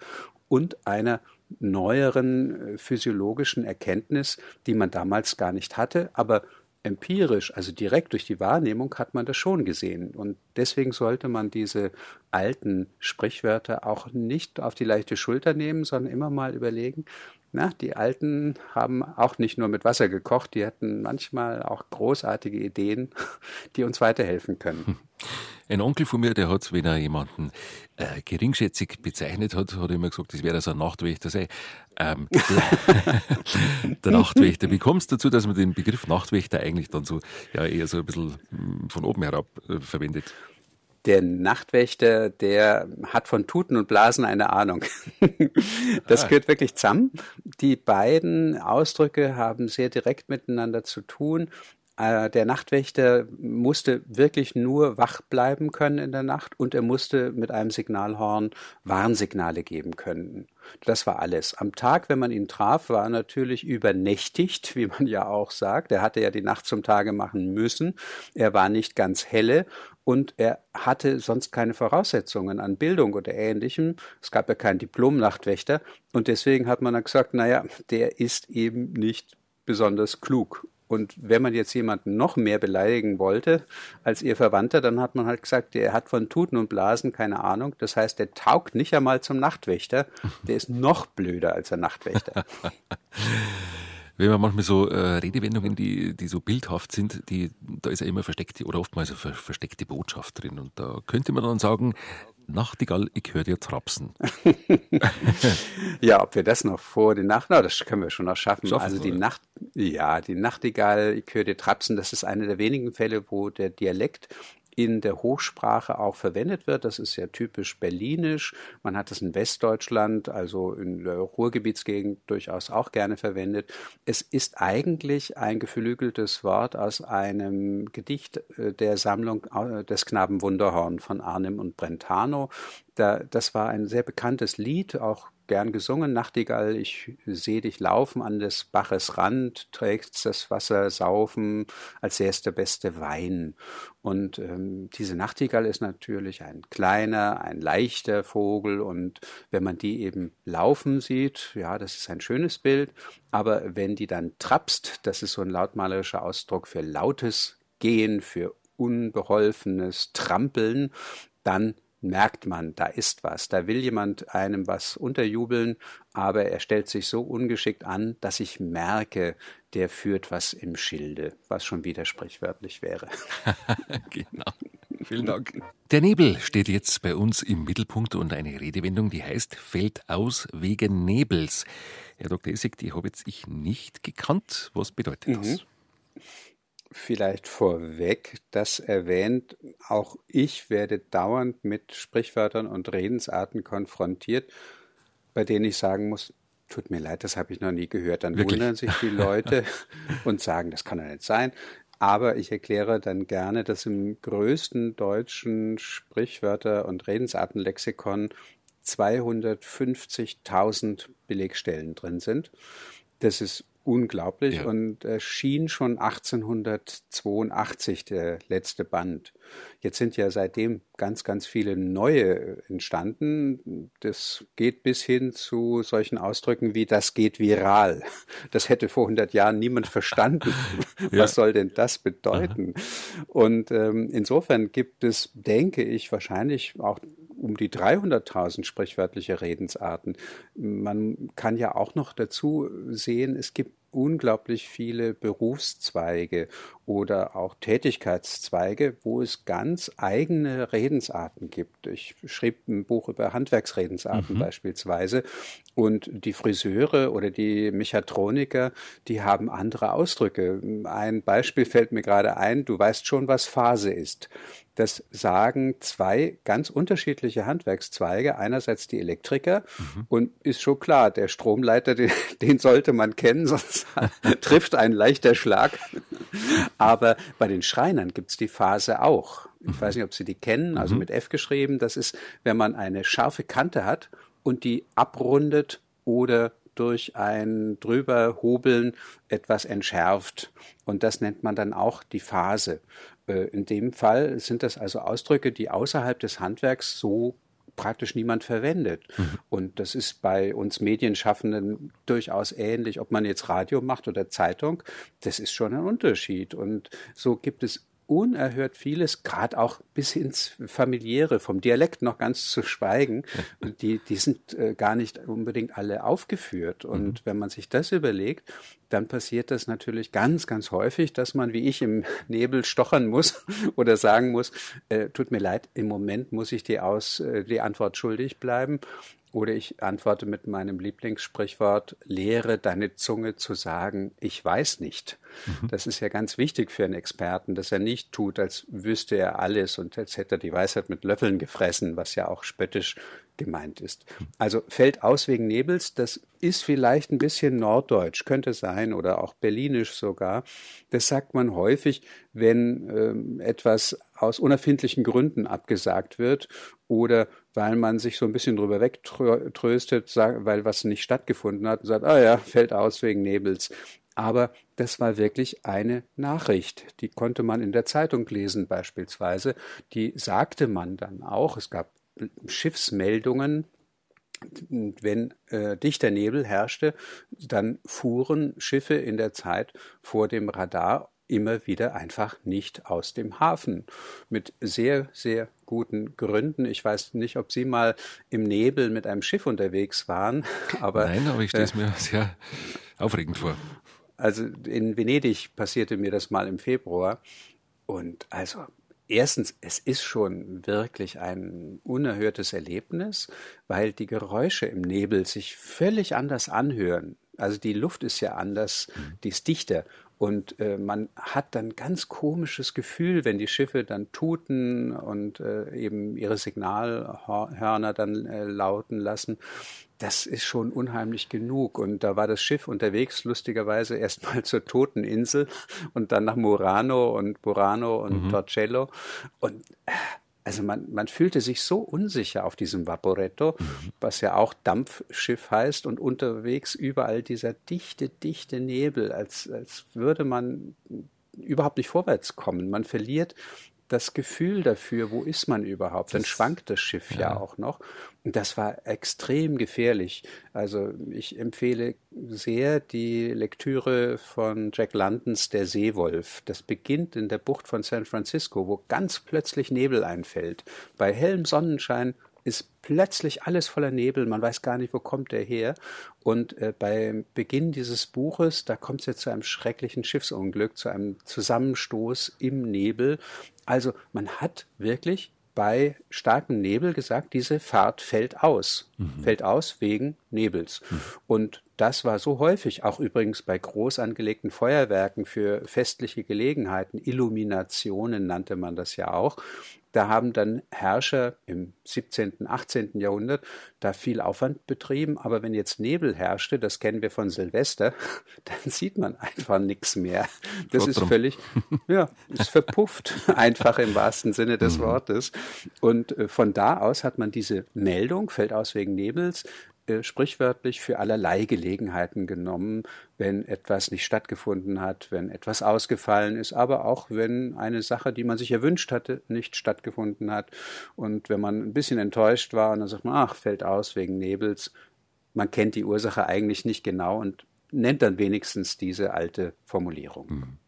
und einer neueren äh, physiologischen Erkenntnis, die man damals gar nicht hatte, aber empirisch, also direkt durch die Wahrnehmung, hat man das schon gesehen. Und deswegen sollte man diese alten Sprichwörter auch nicht auf die leichte Schulter nehmen, sondern immer mal überlegen, na, die Alten haben auch nicht nur mit Wasser gekocht, die hatten manchmal auch großartige Ideen, die uns weiterhelfen können. Ein Onkel von mir, der hat, wenn er jemanden äh, geringschätzig bezeichnet hat, hat er immer gesagt, das wäre so ein Nachtwächter sei. Ähm, der, Nachtwächter. Wie kommst du dazu, dass man den Begriff Nachtwächter eigentlich dann so ja eher so ein bisschen hm, von oben herab äh, verwendet? Der Nachtwächter, der hat von Tuten und Blasen eine Ahnung. das ah. gehört wirklich zusammen. Die beiden Ausdrücke haben sehr direkt miteinander zu tun. Äh, der Nachtwächter musste wirklich nur wach bleiben können in der Nacht und er musste mit einem Signalhorn Warnsignale geben können. Das war alles. Am Tag, wenn man ihn traf, war er natürlich übernächtigt, wie man ja auch sagt. Er hatte ja die Nacht zum Tage machen müssen. Er war nicht ganz helle und er hatte sonst keine Voraussetzungen an Bildung oder ähnlichem. Es gab ja keinen Diplom-Nachtwächter und deswegen hat man dann gesagt, naja, der ist eben nicht besonders klug. Und wenn man jetzt jemanden noch mehr beleidigen wollte als ihr Verwandter, dann hat man halt gesagt, der hat von Tuten und Blasen keine Ahnung. Das heißt, der taugt nicht einmal zum Nachtwächter. Der ist noch blöder als ein Nachtwächter. Wenn man manchmal so äh, Redewendungen, die, die so bildhaft sind, die, da ist ja immer versteckte oder oftmals eine versteckte Botschaft drin. Und da könnte man dann sagen, Nachtigall, ich höre dir trapsen. ja, ob wir das noch vor den Nacht, na, das können wir schon noch schaffen. schaffen also die Nacht, ja, die Nachtigall, ich höre dir trapsen, das ist einer der wenigen Fälle, wo der Dialekt in der Hochsprache auch verwendet wird. Das ist ja typisch berlinisch. Man hat es in Westdeutschland, also in der Ruhrgebietsgegend durchaus auch gerne verwendet. Es ist eigentlich ein geflügeltes Wort aus einem Gedicht äh, der Sammlung äh, des Knaben Wunderhorn von Arnim und Brentano. Da, das war ein sehr bekanntes Lied, auch gern gesungen. Nachtigall, ich seh dich laufen an des Baches Rand, trägst das Wasser saufen, als wär's der beste Wein. Und ähm, diese Nachtigall ist natürlich ein kleiner, ein leichter Vogel und wenn man die eben laufen sieht, ja, das ist ein schönes Bild. Aber wenn die dann trapst, das ist so ein lautmalerischer Ausdruck für lautes Gehen, für unbeholfenes Trampeln, dann merkt man, da ist was, da will jemand einem was unterjubeln, aber er stellt sich so ungeschickt an, dass ich merke, der führt was im Schilde, was schon wieder sprichwörtlich wäre. genau. Vielen Dank. Der Nebel steht jetzt bei uns im Mittelpunkt und eine Redewendung, die heißt, fällt aus wegen Nebels. Herr Dr. Essig, die habe jetzt ich nicht gekannt. Was bedeutet mhm. Vielleicht vorweg, das erwähnt, auch ich werde dauernd mit Sprichwörtern und Redensarten konfrontiert, bei denen ich sagen muss, tut mir leid, das habe ich noch nie gehört. Dann Wirklich? wundern sich die Leute und sagen, das kann ja nicht sein. Aber ich erkläre dann gerne, dass im größten deutschen Sprichwörter- und Redensartenlexikon 250.000 Belegstellen drin sind. Das ist unglaublich ja. und erschien schon 1882 der letzte Band. Jetzt sind ja seitdem ganz, ganz viele neue entstanden. Das geht bis hin zu solchen Ausdrücken wie das geht viral. Das hätte vor 100 Jahren niemand verstanden. ja. Was soll denn das bedeuten? Aha. Und ähm, insofern gibt es, denke ich, wahrscheinlich auch um die 300.000 sprichwörtliche Redensarten. Man kann ja auch noch dazu sehen, es gibt unglaublich viele Berufszweige oder auch Tätigkeitszweige, wo es ganz eigene Redensarten gibt. Ich schrieb ein Buch über Handwerksredensarten mhm. beispielsweise und die Friseure oder die Mechatroniker, die haben andere Ausdrücke. Ein Beispiel fällt mir gerade ein, du weißt schon, was Phase ist. Das sagen zwei ganz unterschiedliche Handwerkszweige. Einerseits die Elektriker mhm. und ist schon klar, der Stromleiter, den, den sollte man kennen, sonst trifft ein leichter Schlag. Aber bei den Schreinern gibt's die Phase auch. Ich weiß nicht, ob Sie die kennen, also mhm. mit F geschrieben. Das ist, wenn man eine scharfe Kante hat und die abrundet oder durch ein drüberhobeln etwas entschärft. Und das nennt man dann auch die Phase. Äh, in dem Fall sind das also Ausdrücke, die außerhalb des Handwerks so praktisch niemand verwendet. Mhm. Und das ist bei uns Medienschaffenden durchaus ähnlich, ob man jetzt Radio macht oder Zeitung. Das ist schon ein Unterschied. Und so gibt es unerhört vieles, gerade auch bis ins familiäre, vom Dialekt noch ganz zu schweigen, die, die sind äh, gar nicht unbedingt alle aufgeführt. Und mhm. wenn man sich das überlegt, dann passiert das natürlich ganz, ganz häufig, dass man wie ich im Nebel stochern muss oder sagen muss, äh, tut mir leid, im Moment muss ich die, aus, äh, die Antwort schuldig bleiben. Oder ich antworte mit meinem Lieblingssprichwort, lehre deine Zunge zu sagen, ich weiß nicht. Mhm. Das ist ja ganz wichtig für einen Experten, dass er nicht tut, als wüsste er alles und als hätte er die Weisheit mit Löffeln gefressen, was ja auch spöttisch gemeint ist. Also fällt aus wegen Nebels, das ist vielleicht ein bisschen norddeutsch, könnte sein, oder auch berlinisch sogar. Das sagt man häufig, wenn ähm, etwas aus unerfindlichen Gründen abgesagt wird oder weil man sich so ein bisschen drüber wegtröstet, weil was nicht stattgefunden hat und sagt, ah ja, fällt aus wegen Nebels. Aber das war wirklich eine Nachricht. Die konnte man in der Zeitung lesen beispielsweise. Die sagte man dann auch. Es gab Schiffsmeldungen, wenn äh, dichter Nebel herrschte, dann fuhren Schiffe in der Zeit vor dem Radar immer wieder einfach nicht aus dem Hafen. Mit sehr, sehr guten Gründen. Ich weiß nicht, ob Sie mal im Nebel mit einem Schiff unterwegs waren, aber. Nein, aber ich stelle es äh, mir sehr aufregend vor. Also in Venedig passierte mir das mal im Februar. Und also Erstens, es ist schon wirklich ein unerhörtes Erlebnis, weil die Geräusche im Nebel sich völlig anders anhören. Also die Luft ist ja anders, mhm. die ist dichter. Und äh, man hat dann ganz komisches Gefühl, wenn die Schiffe dann tuten und äh, eben ihre Signalhörner dann äh, lauten lassen das ist schon unheimlich genug. Und da war das Schiff unterwegs, lustigerweise erstmal zur Toteninsel und dann nach Murano und Burano und mhm. Torcello. Und äh, also man, man fühlte sich so unsicher auf diesem Vaporetto, mhm. was ja auch Dampfschiff heißt, und unterwegs überall dieser dichte, dichte Nebel, als, als würde man überhaupt nicht vorwärts kommen. Man verliert das Gefühl dafür, wo ist man überhaupt. Dann schwankt das Schiff ja. ja auch noch. Und das war extrem gefährlich. Also ich empfehle sehr die Lektüre von Jack Londons Der Seewolf. Das beginnt in der Bucht von San Francisco, wo ganz plötzlich Nebel einfällt. Bei hellem Sonnenschein ist plötzlich alles voller Nebel, man weiß gar nicht, wo kommt der her. Und äh, beim Beginn dieses Buches, da kommt es jetzt zu einem schrecklichen Schiffsunglück, zu einem Zusammenstoß im Nebel. Also man hat wirklich bei starkem Nebel gesagt, diese Fahrt fällt aus. Mhm. Fällt aus wegen Nebels. Mhm. Und das war so häufig, auch übrigens bei groß angelegten Feuerwerken für festliche Gelegenheiten, Illuminationen nannte man das ja auch, da haben dann Herrscher im 17., 18. Jahrhundert da viel Aufwand betrieben. Aber wenn jetzt Nebel herrschte, das kennen wir von Silvester, dann sieht man einfach nichts mehr. Das ist völlig, ja, ist verpufft, einfach im wahrsten Sinne des mhm. Wortes. Und äh, von da aus hat man diese Meldung, fällt aus wegen Nebels, äh, sprichwörtlich für allerlei Gelegenheiten genommen, wenn etwas nicht stattgefunden hat, wenn etwas ausgefallen ist, aber auch wenn eine Sache, die man sich erwünscht hatte, nicht stattgefunden hat. Und wenn man ein bisschen enttäuscht war und dann sagt man, ach, fällt aus wegen Nebels. Man kennt die Ursache eigentlich nicht genau und nennt dann wenigstens diese alte Formulierung. Mhm.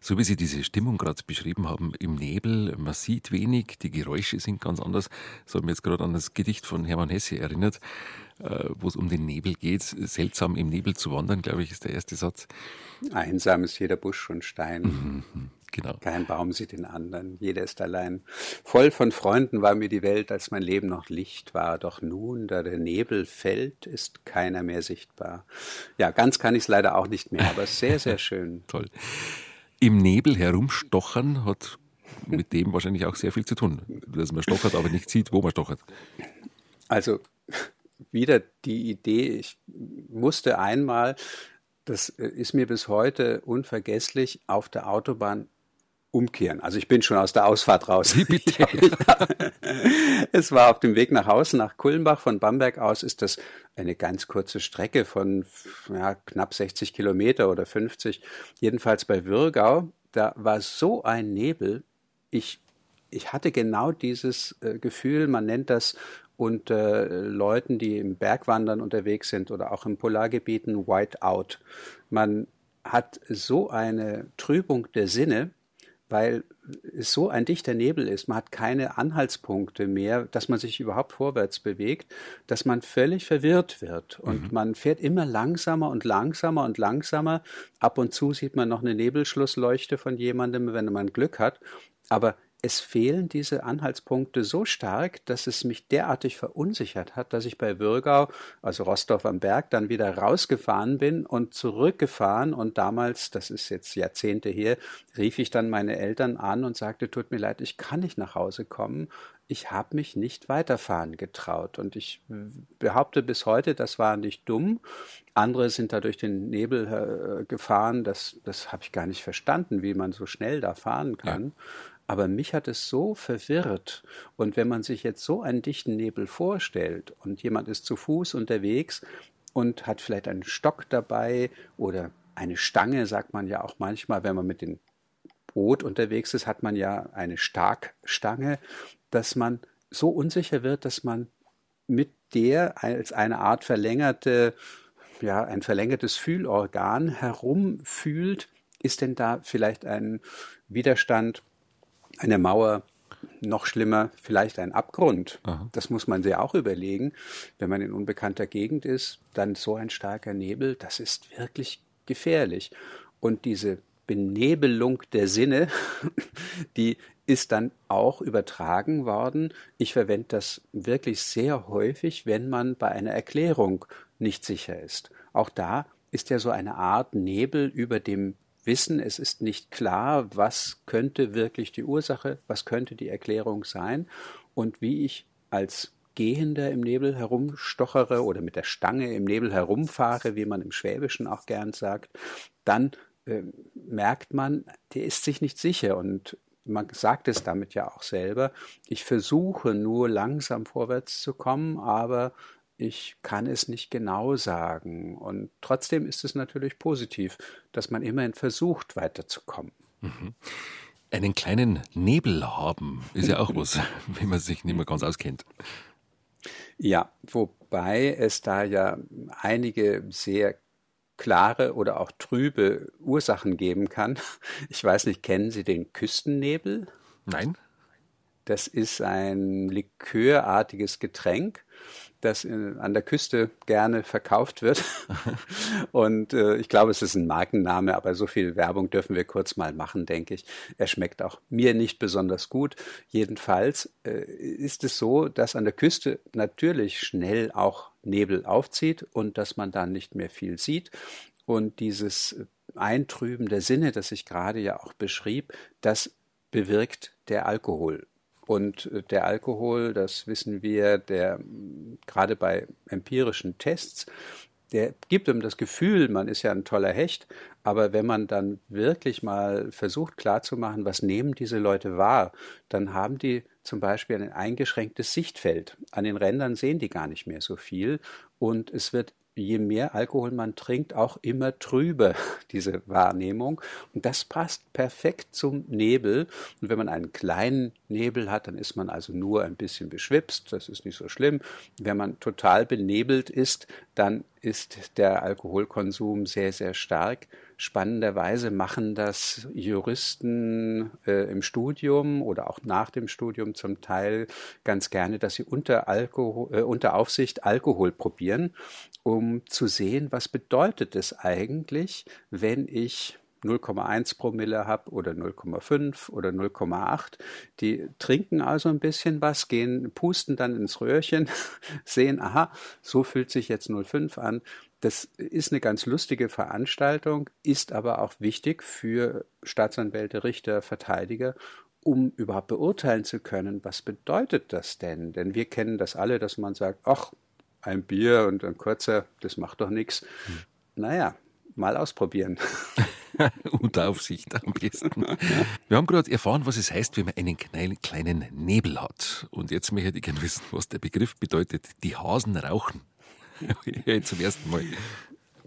So wie Sie diese Stimmung gerade beschrieben haben, im Nebel, man sieht wenig, die Geräusche sind ganz anders. Das hat mich jetzt gerade an das Gedicht von Hermann Hesse erinnert, wo es um den Nebel geht. Seltsam im Nebel zu wandern, glaube ich, ist der erste Satz. Einsam ist jeder Busch und Stein. Mhm, genau. Kein Baum sieht den anderen, jeder ist allein. Voll von Freunden war mir die Welt, als mein Leben noch Licht war. Doch nun, da der Nebel fällt, ist keiner mehr sichtbar. Ja, ganz kann ich es leider auch nicht mehr, aber sehr, sehr schön. Toll. Im Nebel herumstochern hat mit dem wahrscheinlich auch sehr viel zu tun, dass man stochert, aber nicht sieht, wo man stochert. Also wieder die Idee, ich musste einmal, das ist mir bis heute unvergesslich, auf der Autobahn umkehren. Also ich bin schon aus der Ausfahrt raus. Wie bitte? es war auf dem Weg nach Hause, nach Kulmbach. Von Bamberg aus ist das eine ganz kurze Strecke von ja, knapp 60 Kilometer oder 50. Jedenfalls bei Würgau, da war so ein Nebel. Ich ich hatte genau dieses äh, Gefühl, man nennt das unter äh, Leuten, die im Bergwandern unterwegs sind oder auch im Polargebieten Whiteout. Man hat so eine Trübung der Sinne, weil es so ein dichter Nebel ist, man hat keine Anhaltspunkte mehr, dass man sich überhaupt vorwärts bewegt, dass man völlig verwirrt wird und mhm. man fährt immer langsamer und langsamer und langsamer. Ab und zu sieht man noch eine Nebelschlussleuchte von jemandem, wenn man Glück hat, aber es fehlen diese Anhaltspunkte so stark, dass es mich derartig verunsichert hat, dass ich bei Würgau, also Rostorf am Berg, dann wieder rausgefahren bin und zurückgefahren. Und damals, das ist jetzt Jahrzehnte her, rief ich dann meine Eltern an und sagte, tut mir leid, ich kann nicht nach Hause kommen. Ich habe mich nicht weiterfahren getraut. Und ich behaupte bis heute, das war nicht dumm. Andere sind da durch den Nebel äh, gefahren. Das, das habe ich gar nicht verstanden, wie man so schnell da fahren kann. Ja. Aber mich hat es so verwirrt. Und wenn man sich jetzt so einen dichten Nebel vorstellt und jemand ist zu Fuß unterwegs und hat vielleicht einen Stock dabei oder eine Stange, sagt man ja auch manchmal, wenn man mit dem Boot unterwegs ist, hat man ja eine Starkstange, dass man so unsicher wird, dass man mit der als eine Art verlängerte, ja, ein verlängertes Fühlorgan herumfühlt. Ist denn da vielleicht ein Widerstand eine Mauer, noch schlimmer, vielleicht ein Abgrund. Aha. Das muss man sich auch überlegen. Wenn man in unbekannter Gegend ist, dann so ein starker Nebel, das ist wirklich gefährlich. Und diese Benebelung der Sinne, die ist dann auch übertragen worden. Ich verwende das wirklich sehr häufig, wenn man bei einer Erklärung nicht sicher ist. Auch da ist ja so eine Art Nebel über dem wissen, es ist nicht klar, was könnte wirklich die Ursache, was könnte die Erklärung sein. Und wie ich als Gehender im Nebel herumstochere oder mit der Stange im Nebel herumfahre, wie man im Schwäbischen auch gern sagt, dann äh, merkt man, der ist sich nicht sicher. Und man sagt es damit ja auch selber, ich versuche nur langsam vorwärts zu kommen, aber ich kann es nicht genau sagen. Und trotzdem ist es natürlich positiv, dass man immerhin versucht, weiterzukommen. Mhm. Einen kleinen Nebel haben ist ja auch was, wenn man sich nicht mehr ganz auskennt. Ja, wobei es da ja einige sehr klare oder auch trübe Ursachen geben kann. Ich weiß nicht, kennen Sie den Küstennebel? Nein. Das ist ein likörartiges Getränk das in, an der Küste gerne verkauft wird. Und äh, ich glaube, es ist ein Markenname, aber so viel Werbung dürfen wir kurz mal machen, denke ich. Er schmeckt auch mir nicht besonders gut. Jedenfalls äh, ist es so, dass an der Küste natürlich schnell auch Nebel aufzieht und dass man dann nicht mehr viel sieht. Und dieses Eintrüben der Sinne, das ich gerade ja auch beschrieb, das bewirkt der Alkohol. Und äh, der Alkohol, das wissen wir, der gerade bei empirischen Tests, der gibt ihm das Gefühl, man ist ja ein toller Hecht, aber wenn man dann wirklich mal versucht klarzumachen, was nehmen diese Leute wahr, dann haben die zum Beispiel ein eingeschränktes Sichtfeld. An den Rändern sehen die gar nicht mehr so viel und es wird je mehr Alkohol man trinkt, auch immer trüber, diese Wahrnehmung. Und das passt perfekt zum Nebel. Und wenn man einen kleinen Nebel hat, dann ist man also nur ein bisschen beschwipst, das ist nicht so schlimm. Wenn man total benebelt ist, dann ist der Alkoholkonsum sehr, sehr stark. Spannenderweise machen das Juristen äh, im Studium oder auch nach dem Studium zum Teil ganz gerne, dass sie unter, Alkohol, äh, unter Aufsicht Alkohol probieren, um zu sehen, was bedeutet es eigentlich, wenn ich 0,1 Promille habe oder 0,5 oder 0,8. Die trinken also ein bisschen was, gehen, pusten dann ins Röhrchen, sehen, aha, so fühlt sich jetzt 0,5 an. Das ist eine ganz lustige Veranstaltung, ist aber auch wichtig für Staatsanwälte, Richter, Verteidiger, um überhaupt beurteilen zu können, was bedeutet das denn? Denn wir kennen das alle, dass man sagt, ach, ein Bier und ein kurzer, das macht doch nichts. Hm. Naja, mal ausprobieren. Unter Aufsicht am besten. Wir haben gerade erfahren, was es heißt, wenn man einen kleinen Nebel hat. Und jetzt möchte ich gerne wissen, was der Begriff bedeutet. Die Hasen rauchen. zum ersten Mal.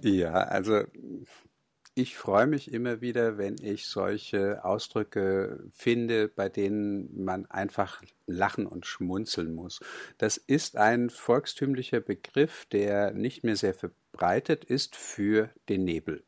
Ja, also ich freue mich immer wieder, wenn ich solche Ausdrücke finde, bei denen man einfach lachen und schmunzeln muss. Das ist ein volkstümlicher Begriff, der nicht mehr sehr verbreitet ist für den Nebel.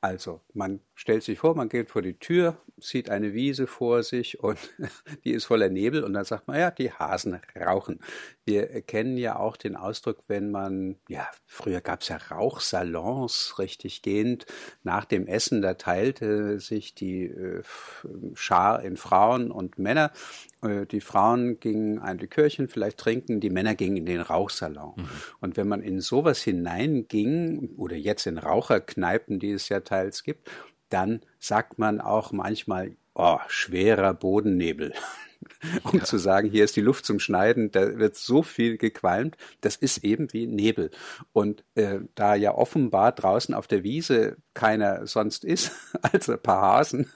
Also, man stellt sich vor, man geht vor die Tür, sieht eine Wiese vor sich und die ist voller Nebel und dann sagt man, ja, die Hasen rauchen. Wir kennen ja auch den Ausdruck, wenn man, ja, früher gab es ja Rauchsalons richtig gehend. Nach dem Essen, da teilte sich die äh, Schar in Frauen und Männer. Äh, die Frauen gingen ein Likörchen vielleicht trinken, die Männer gingen in den Rauchsalon. Mhm. Und wenn man in sowas hineinging, oder jetzt in Raucherkneipen, die es ja teils gibt, dann sagt man auch manchmal, oh, schwerer Bodennebel. um ja. zu sagen, hier ist die Luft zum Schneiden, da wird so viel gequalmt, das ist eben wie Nebel. Und äh, da ja offenbar draußen auf der Wiese keiner sonst ist, als ein paar Hasen,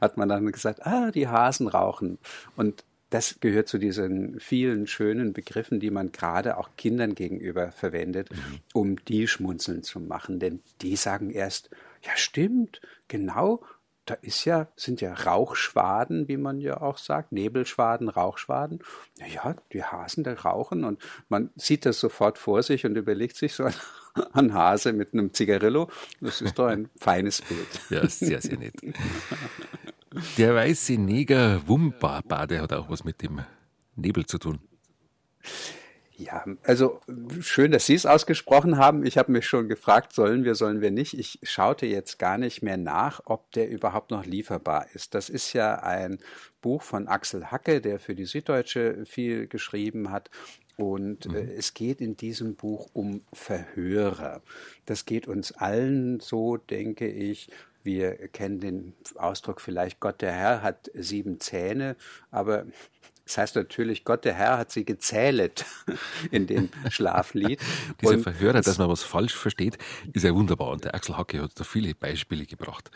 hat man dann gesagt, ah, die Hasen rauchen. Und das gehört zu diesen vielen schönen Begriffen, die man gerade auch Kindern gegenüber verwendet, mhm. um die schmunzeln zu machen. Denn die sagen erst, ja stimmt, genau, da ist ja, sind ja Rauchschwaden, wie man ja auch sagt, Nebelschwaden, Rauchschwaden. Ja, die Hasen, da rauchen und man sieht das sofort vor sich und überlegt sich so ein Hase mit einem Zigarillo. Das ist doch ein feines Bild. Ja, sehr, sehr nett. Der weiße Neger Wumbaba, der hat auch was mit dem Nebel zu tun. Ja, also schön, dass Sie es ausgesprochen haben. Ich habe mich schon gefragt, sollen wir, sollen wir nicht. Ich schaute jetzt gar nicht mehr nach, ob der überhaupt noch lieferbar ist. Das ist ja ein Buch von Axel Hacke, der für die Süddeutsche viel geschrieben hat. Und mhm. äh, es geht in diesem Buch um Verhörer. Das geht uns allen so, denke ich. Wir kennen den Ausdruck vielleicht, Gott der Herr hat sieben Zähne, aber das heißt natürlich, Gott der Herr hat sie gezählet in dem Schlaflied. Dieser und Verhörer, dass man was falsch versteht, ist ja wunderbar. Und der Axel Hacke hat da viele Beispiele gebracht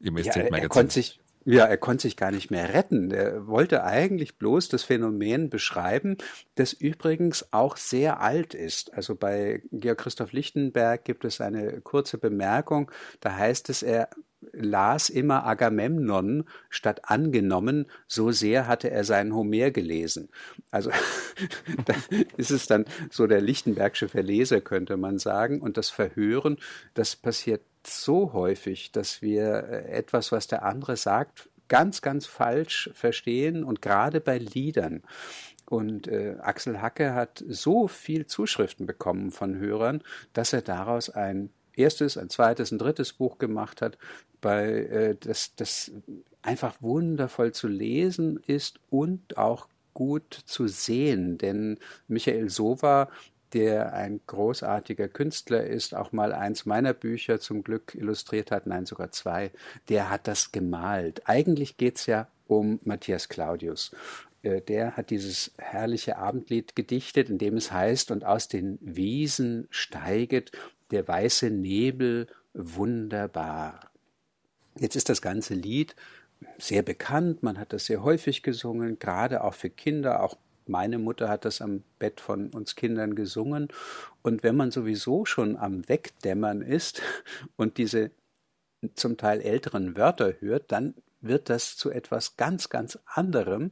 im ja, er konnte sich ja, er konnte sich gar nicht mehr retten. Er wollte eigentlich bloß das Phänomen beschreiben, das übrigens auch sehr alt ist. Also bei Georg Christoph Lichtenberg gibt es eine kurze Bemerkung, da heißt es, er las immer Agamemnon statt angenommen, so sehr hatte er seinen Homer gelesen. Also da ist es dann so der Lichtenbergsche Verleser, könnte man sagen. Und das Verhören, das passiert so häufig, dass wir äh, etwas, was der andere sagt, ganz, ganz falsch verstehen und gerade bei Liedern. Und äh, Axel Hacke hat so viel Zuschriften bekommen von Hörern, dass er daraus ein erstes, ein zweites, ein drittes Buch gemacht hat, bei äh, das, das einfach wundervoll zu lesen ist und auch gut zu sehen. Denn Michael Sova, der ein großartiger Künstler ist, auch mal eins meiner Bücher zum Glück illustriert hat, nein, sogar zwei, der hat das gemalt. Eigentlich geht's ja um Matthias Claudius. Äh, der hat dieses herrliche Abendlied gedichtet, in dem es heißt, und aus den Wiesen steiget der weiße Nebel wunderbar. Jetzt ist das ganze Lied sehr bekannt, man hat das sehr häufig gesungen, gerade auch für Kinder, auch meine Mutter hat das am Bett von uns Kindern gesungen. Und wenn man sowieso schon am Wegdämmern ist und diese zum Teil älteren Wörter hört, dann wird das zu etwas ganz, ganz anderem.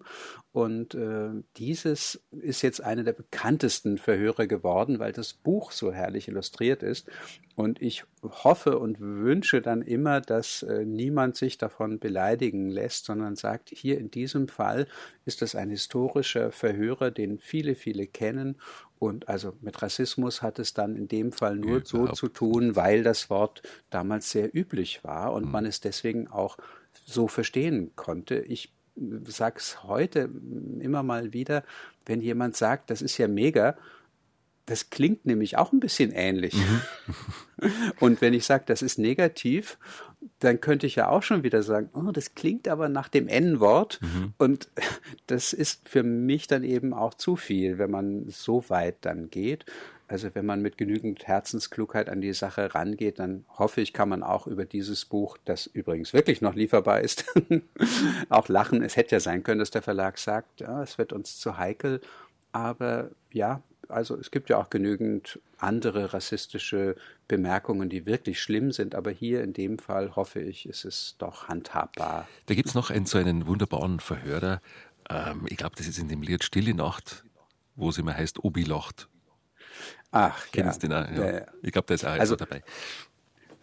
Und äh, dieses ist jetzt eine der bekanntesten Verhöre geworden, weil das Buch so herrlich illustriert ist. Und ich hoffe und wünsche dann immer, dass äh, niemand sich davon beleidigen lässt, sondern sagt, hier in diesem Fall ist das ein historischer Verhörer, den viele, viele kennen. Und also mit Rassismus hat es dann in dem Fall nur ja, so zu tun, weil das Wort damals sehr üblich war und mhm. man es deswegen auch so verstehen konnte. Ich sage es heute immer mal wieder, wenn jemand sagt, das ist ja mega, das klingt nämlich auch ein bisschen ähnlich. Mhm. Und wenn ich sage, das ist negativ, dann könnte ich ja auch schon wieder sagen, oh, das klingt aber nach dem N-Wort. Mhm. Und das ist für mich dann eben auch zu viel, wenn man so weit dann geht. Also wenn man mit genügend Herzensklugheit an die Sache rangeht, dann hoffe ich, kann man auch über dieses Buch, das übrigens wirklich noch lieferbar ist, auch lachen. Es hätte ja sein können, dass der Verlag sagt, ja, es wird uns zu heikel. Aber ja, also es gibt ja auch genügend andere rassistische Bemerkungen, die wirklich schlimm sind, aber hier in dem Fall hoffe ich, ist es doch handhabbar. Da gibt es noch einen, so einen wunderbaren Verhörer, ähm, ich glaube, das ist in dem Lied Stille Nacht, wo es immer heißt Obi lacht. Ach, Kennst ja. den auch? Ja. Ich glaube, der ist auch also, dabei.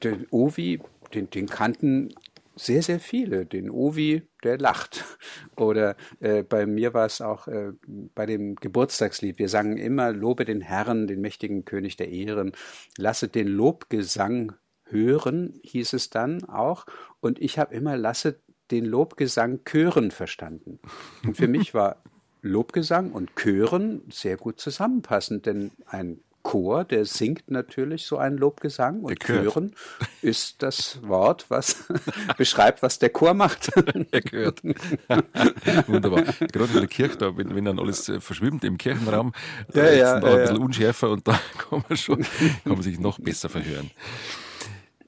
Den Ovi, den, den kannten sehr, sehr viele. Den Ovi, der lacht. Oder äh, bei mir war es auch äh, bei dem Geburtstagslied. Wir sangen immer Lobe den Herrn, den mächtigen König der Ehren. Lasset den Lobgesang hören, hieß es dann auch. Und ich habe immer Lasset den Lobgesang Chören verstanden. Und für mich war Lobgesang und Chören sehr gut zusammenpassend, denn ein Chor, der singt natürlich so einen Lobgesang und Chören ist das Wort, was beschreibt, was der Chor macht. er gehört. Wunderbar. Gerade in der Kirche, da, wenn, wenn dann alles äh, verschwimmt im Kirchenraum, ja, äh, ja, da ein bisschen unschärfer und da kann man schon, kann man sich noch besser verhören.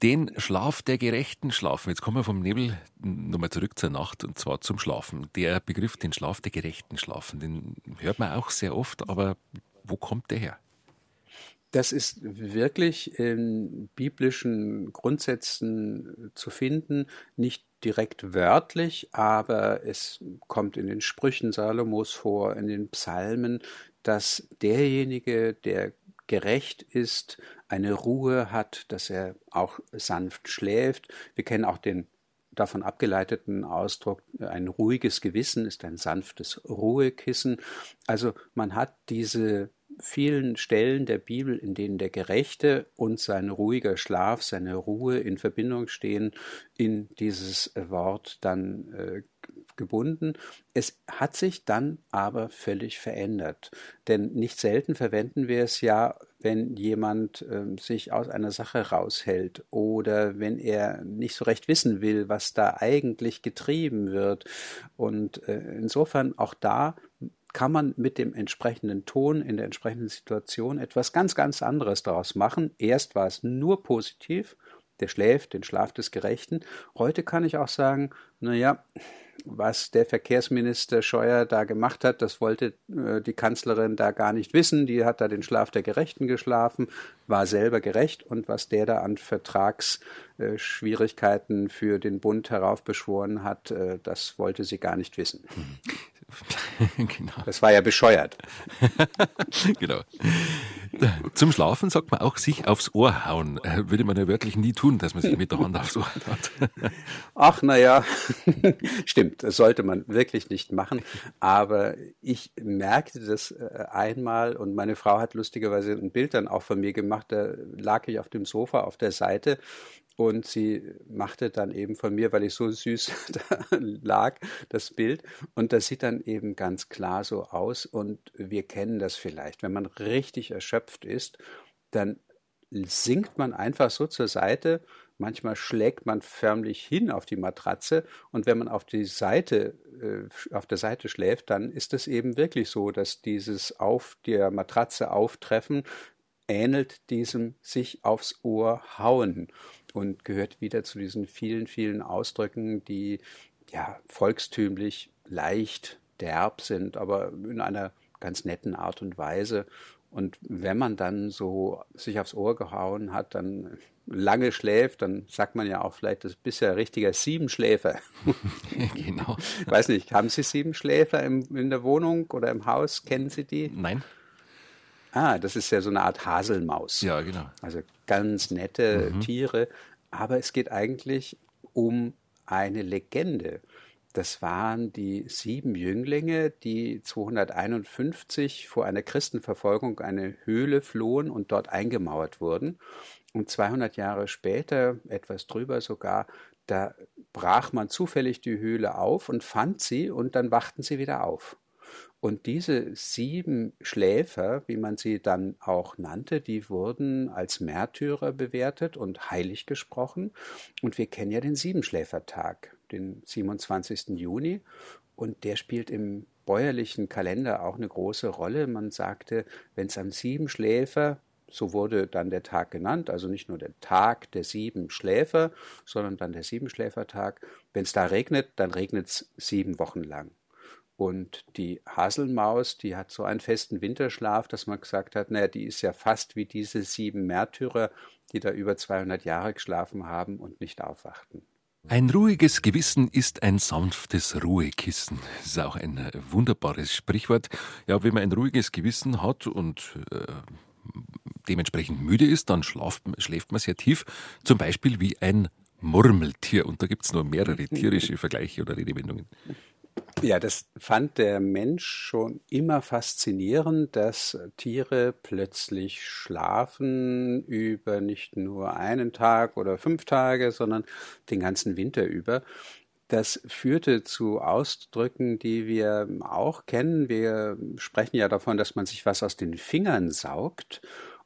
Den Schlaf der Gerechten schlafen. Jetzt kommen wir vom Nebel nochmal zurück zur Nacht und zwar zum Schlafen. Der Begriff, den Schlaf der Gerechten schlafen, den hört man auch sehr oft, aber wo kommt der her? Das ist wirklich in biblischen Grundsätzen zu finden, nicht direkt wörtlich, aber es kommt in den Sprüchen Salomos vor, in den Psalmen, dass derjenige, der gerecht ist, eine Ruhe hat, dass er auch sanft schläft. Wir kennen auch den davon abgeleiteten Ausdruck, ein ruhiges Gewissen ist ein sanftes Ruhekissen. Also man hat diese vielen Stellen der Bibel, in denen der Gerechte und sein ruhiger Schlaf, seine Ruhe in Verbindung stehen, in dieses Wort dann äh, gebunden. Es hat sich dann aber völlig verändert. Denn nicht selten verwenden wir es ja, wenn jemand äh, sich aus einer Sache raushält oder wenn er nicht so recht wissen will, was da eigentlich getrieben wird. Und äh, insofern auch da kann man mit dem entsprechenden Ton in der entsprechenden Situation etwas ganz, ganz anderes daraus machen. Erst war es nur positiv, der schläft, den Schlaf des Gerechten. Heute kann ich auch sagen, naja, was der Verkehrsminister Scheuer da gemacht hat, das wollte äh, die Kanzlerin da gar nicht wissen. Die hat da den Schlaf der Gerechten geschlafen, war selber gerecht und was der da an Vertragsschwierigkeiten äh, für den Bund heraufbeschworen hat, äh, das wollte sie gar nicht wissen. genau. Das war ja bescheuert. genau. Zum Schlafen sagt man auch sich aufs Ohr hauen. Äh, würde man ja wirklich nie tun, dass man sich mit der Hand aufs Ohr haut. Ach, naja, stimmt, das sollte man wirklich nicht machen. Aber ich merkte das äh, einmal und meine Frau hat lustigerweise ein Bild dann auch von mir gemacht. Da lag ich auf dem Sofa auf der Seite und sie machte dann eben von mir, weil ich so süß da lag, das Bild. Und das sieht dann eben ganz klar so aus. Und wir kennen das vielleicht. Wenn man richtig erschöpft ist, dann sinkt man einfach so zur Seite. Manchmal schlägt man förmlich hin auf die Matratze. Und wenn man auf die Seite, äh, auf der Seite schläft, dann ist es eben wirklich so, dass dieses auf der Matratze auftreffen ähnelt diesem sich aufs Ohr hauen und gehört wieder zu diesen vielen, vielen Ausdrücken, die ja volkstümlich leicht derb sind, aber in einer ganz netten Art und Weise. Und wenn man dann so sich aufs Ohr gehauen hat, dann lange schläft, dann sagt man ja auch vielleicht, das bist ja richtiger Siebenschläfer. genau. Ich weiß nicht, haben Sie Siebenschläfer im, in der Wohnung oder im Haus? Kennen Sie die? Nein. Ah, das ist ja so eine Art Haselmaus. Ja, genau. Also ganz nette mhm. Tiere. Aber es geht eigentlich um eine Legende. Das waren die sieben Jünglinge, die 251 vor einer Christenverfolgung eine Höhle flohen und dort eingemauert wurden. Und 200 Jahre später, etwas drüber sogar, da brach man zufällig die Höhle auf und fand sie und dann wachten sie wieder auf. Und diese sieben Schläfer, wie man sie dann auch nannte, die wurden als Märtyrer bewertet und heilig gesprochen. Und wir kennen ja den Siebenschläfertag, den 27. Juni. Und der spielt im bäuerlichen Kalender auch eine große Rolle. Man sagte, wenn es am Siebenschläfer so wurde dann der Tag genannt, also nicht nur der Tag der sieben Schläfer, sondern dann der Siebenschläfertag. Wenn es da regnet, dann regnet es sieben Wochen lang. Und die Haselmaus, die hat so einen festen Winterschlaf, dass man gesagt hat, naja, die ist ja fast wie diese sieben Märtyrer, die da über 200 Jahre geschlafen haben und nicht aufwachten. Ein ruhiges Gewissen ist ein sanftes Ruhekissen. Das ist auch ein äh, wunderbares Sprichwort. Ja, wenn man ein ruhiges Gewissen hat und äh, dementsprechend müde ist, dann schlaft, schläft man sehr tief. Zum Beispiel wie ein Murmeltier. Und da gibt es nur mehrere tierische Vergleiche oder Redewendungen. Ja, das fand der Mensch schon immer faszinierend, dass Tiere plötzlich schlafen über nicht nur einen Tag oder fünf Tage, sondern den ganzen Winter über. Das führte zu Ausdrücken, die wir auch kennen. Wir sprechen ja davon, dass man sich was aus den Fingern saugt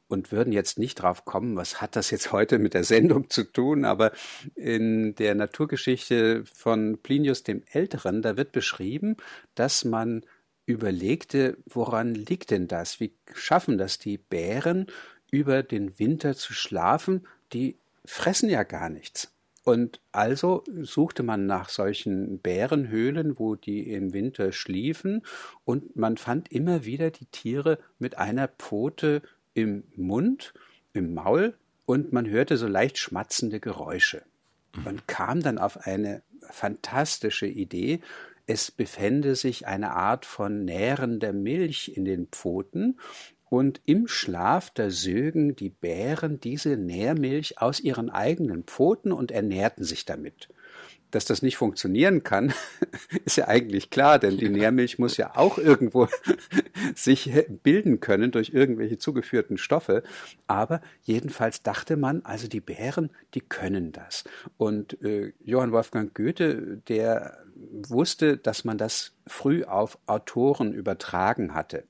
und würden jetzt nicht drauf kommen, was hat das jetzt heute mit der Sendung zu tun, aber in der Naturgeschichte von Plinius dem Älteren, da wird beschrieben, dass man überlegte, woran liegt denn das? Wie schaffen das die Bären, über den Winter zu schlafen? Die fressen ja gar nichts. Und also suchte man nach solchen Bärenhöhlen, wo die im Winter schliefen, und man fand immer wieder die Tiere mit einer Pfote im Mund, im Maul und man hörte so leicht schmatzende Geräusche. Man kam dann auf eine fantastische Idee. Es befände sich eine Art von nährender Milch in den Pfoten und im Schlaf da sögen die Bären diese Nährmilch aus ihren eigenen Pfoten und ernährten sich damit. Dass das nicht funktionieren kann, ist ja eigentlich klar, denn die Nährmilch muss ja auch irgendwo sich bilden können durch irgendwelche zugeführten Stoffe. Aber jedenfalls dachte man, also die Bären, die können das. Und äh, Johann Wolfgang Goethe, der wusste, dass man das früh auf Autoren übertragen hatte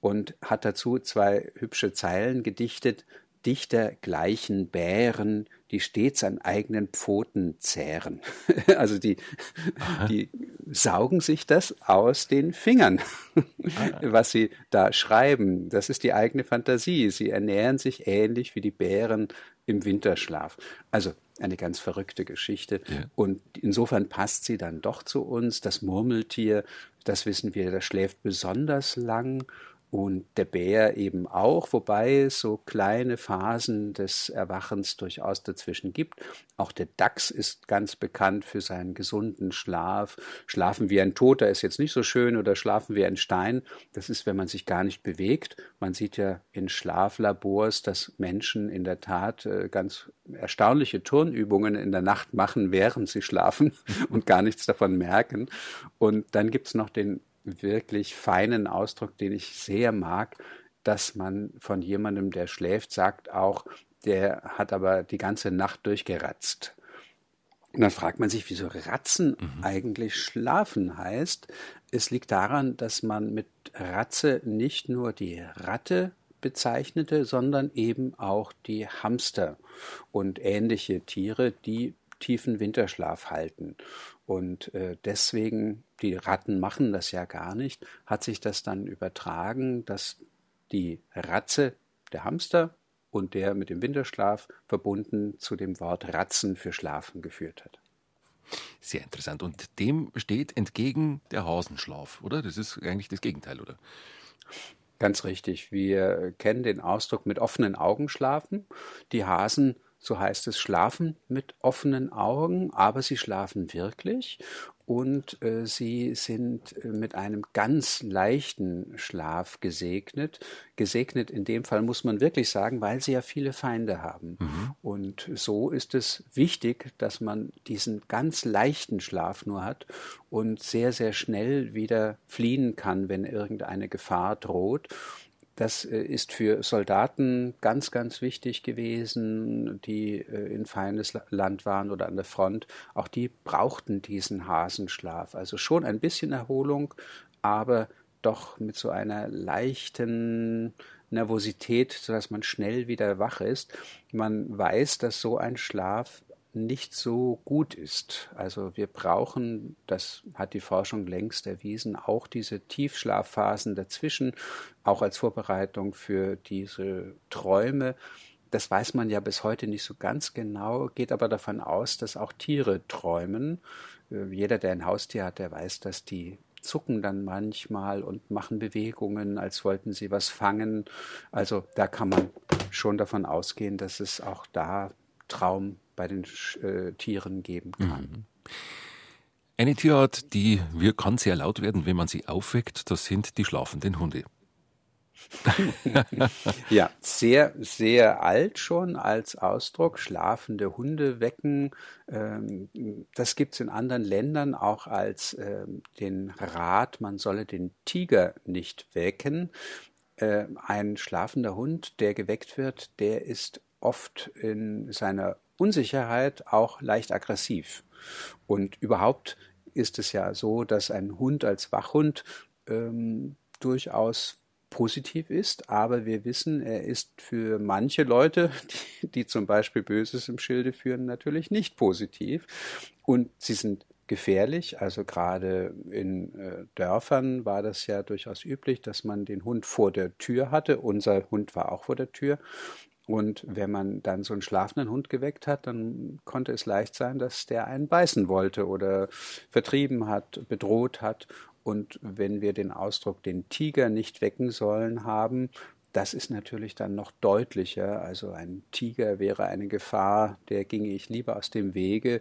und hat dazu zwei hübsche Zeilen gedichtet. Dichter gleichen Bären, die stets an eigenen Pfoten zehren. Also die, die saugen sich das aus den Fingern, was sie da schreiben. Das ist die eigene Fantasie. Sie ernähren sich ähnlich wie die Bären im Winterschlaf. Also eine ganz verrückte Geschichte. Ja. Und insofern passt sie dann doch zu uns. Das Murmeltier, das wissen wir, das schläft besonders lang und der Bär eben auch, wobei es so kleine Phasen des Erwachens durchaus dazwischen gibt. Auch der Dachs ist ganz bekannt für seinen gesunden Schlaf. Schlafen wie ein Toter ist jetzt nicht so schön oder schlafen wie ein Stein. Das ist, wenn man sich gar nicht bewegt. Man sieht ja in Schlaflabors, dass Menschen in der Tat äh, ganz erstaunliche Turnübungen in der Nacht machen, während sie schlafen und gar nichts davon merken. Und dann gibt es noch den wirklich feinen Ausdruck, den ich sehr mag, dass man von jemandem, der schläft, sagt auch, der hat aber die ganze Nacht durchgeratzt. Und dann fragt man sich, wieso Ratzen mhm. eigentlich schlafen heißt. Es liegt daran, dass man mit Ratze nicht nur die Ratte bezeichnete, sondern eben auch die Hamster und ähnliche Tiere, die tiefen Winterschlaf halten. Und äh, deswegen, die Ratten machen das ja gar nicht, hat sich das dann übertragen, dass die Ratze, der Hamster und der mit dem Winterschlaf verbunden zu dem Wort Ratzen für Schlafen geführt hat. Sehr interessant. Und dem steht entgegen der Hasenschlaf, oder? Das ist eigentlich das Gegenteil, oder? Ganz richtig. Wir kennen den Ausdruck mit offenen Augen schlafen. Die Hasen so heißt es, schlafen mit offenen Augen, aber sie schlafen wirklich und äh, sie sind äh, mit einem ganz leichten Schlaf gesegnet. Gesegnet in dem Fall muss man wirklich sagen, weil sie ja viele Feinde haben. Mhm. Und so ist es wichtig, dass man diesen ganz leichten Schlaf nur hat und sehr, sehr schnell wieder fliehen kann, wenn irgendeine Gefahr droht. Das äh, ist für Soldaten ganz, ganz wichtig gewesen, die äh, in feindes Land waren oder an der Front. Auch die brauchten diesen Hasenschlaf. Also schon ein bisschen Erholung, aber doch mit so einer leichten Nervosität, sodass man schnell wieder wach ist. Man weiß, dass so ein Schlaf nicht so gut ist. Also wir brauchen, das hat die Forschung längst erwiesen, auch diese Tiefschlafphasen dazwischen, auch als Vorbereitung für diese Träume. Das weiß man ja bis heute nicht so ganz genau, geht aber davon aus, dass auch Tiere träumen. Äh, jeder, der ein Haustier hat, der weiß, dass die zucken dann manchmal und machen Bewegungen, als wollten sie was fangen. Also da kann man schon davon ausgehen, dass es auch da Traum bei den äh, Tieren geben kann. Mhm. Eine Tierart, die wir kann sehr laut werden, wenn man sie aufweckt, das sind die schlafenden Hunde. ja, sehr, sehr alt schon als Ausdruck. Schlafende Hunde wecken. Ähm, das gibt es in anderen Ländern auch als ähm, den Rat, man solle den Tiger nicht wecken. Äh, ein schlafender Hund, der geweckt wird, der ist oft in seiner Unsicherheit auch leicht aggressiv. Und überhaupt ist es ja so, dass ein Hund als Wachhund ähm, durchaus positiv ist, aber wir wissen, er ist für manche Leute, die, die zum Beispiel Böses im Schilde führen, natürlich nicht positiv. Und sie sind gefährlich. Also gerade in äh, Dörfern war das ja durchaus üblich, dass man den Hund vor der Tür hatte. Unser Hund war auch vor der Tür. Und wenn man dann so einen schlafenden Hund geweckt hat, dann konnte es leicht sein, dass der einen beißen wollte oder vertrieben hat, bedroht hat. Und wenn wir den Ausdruck den Tiger nicht wecken sollen haben, das ist natürlich dann noch deutlicher. Also ein Tiger wäre eine Gefahr, der ginge ich lieber aus dem Wege.